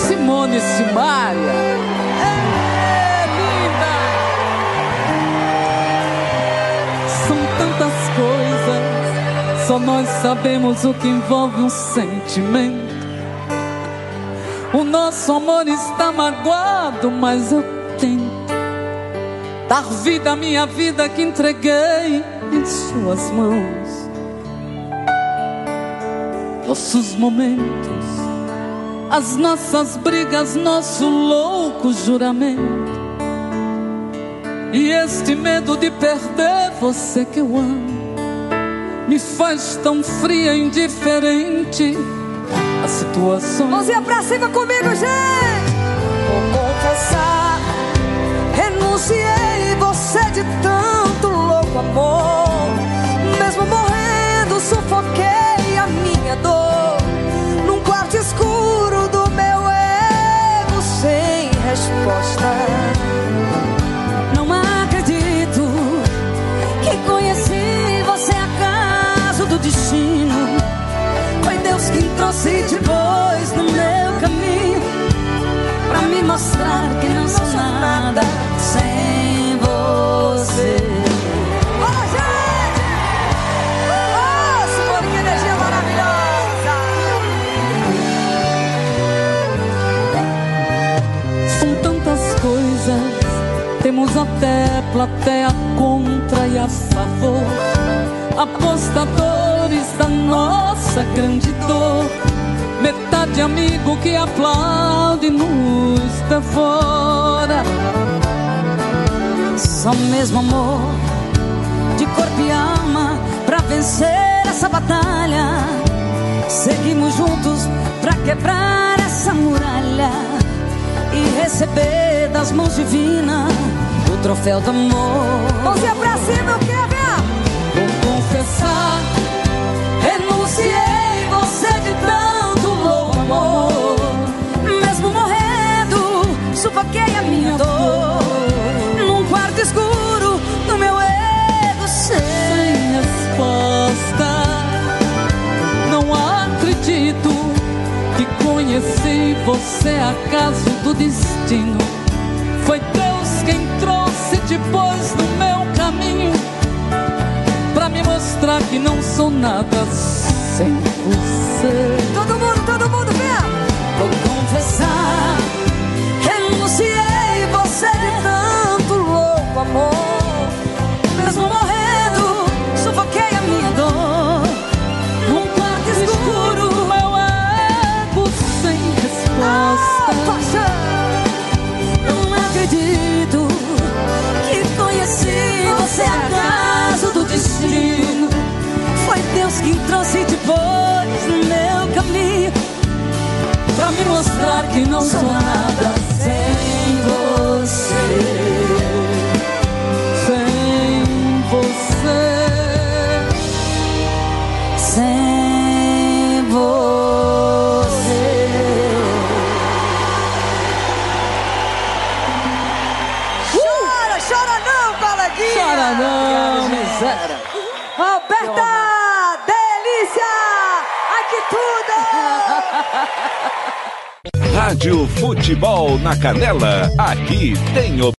Simone Simaria. Só nós sabemos o que envolve um sentimento. O nosso amor está magoado, mas eu tento dar vida à minha vida que entreguei em suas mãos. Nossos momentos, as nossas brigas, nosso louco juramento. E este medo de perder você que eu amo me faz tão fria e indiferente a situação. Mãozinha pra cima comigo, gente! Vou confessar, renunciei você de tanto louco amor. Mesmo morrendo, Quem trouxe depois no meu caminho pra me mostrar que não sou nada sem você. Ô, gente! Ô, Simone, que energia maravilhosa! São tantas coisas, temos até plateia contra e a favor. Apostadores da nossa grande dor. Metade amigo que aplaude e nos devora. Só mesmo amor de corpo e alma pra vencer essa batalha. Seguimos juntos pra quebrar essa muralha e receber das mãos divinas o troféu do amor. Mãozinha pra cima, eu quero ver! Vou confessar, Renunciei você de tanto amor. Mesmo morrendo, sufoquei a minha dor. Num quarto escuro do meu ego sem sem resposta. Não acredito que conheci você acaso do destino. Foi Deus quem trouxe depois no meu caminho pra me mostrar que não sou nada sem você. Todo mundo, todo mundo, você de tanto louco amor. Mesmo morrendo, sufoquei a minha dor. Num quarto escuro, eu ego sem resposta. Não acredito que conheci você acaso do destino. Foi Deus que trouxe depois no meu caminho pra me mostrar que não sou nada Rádio Futebol na Canela. Aqui tem o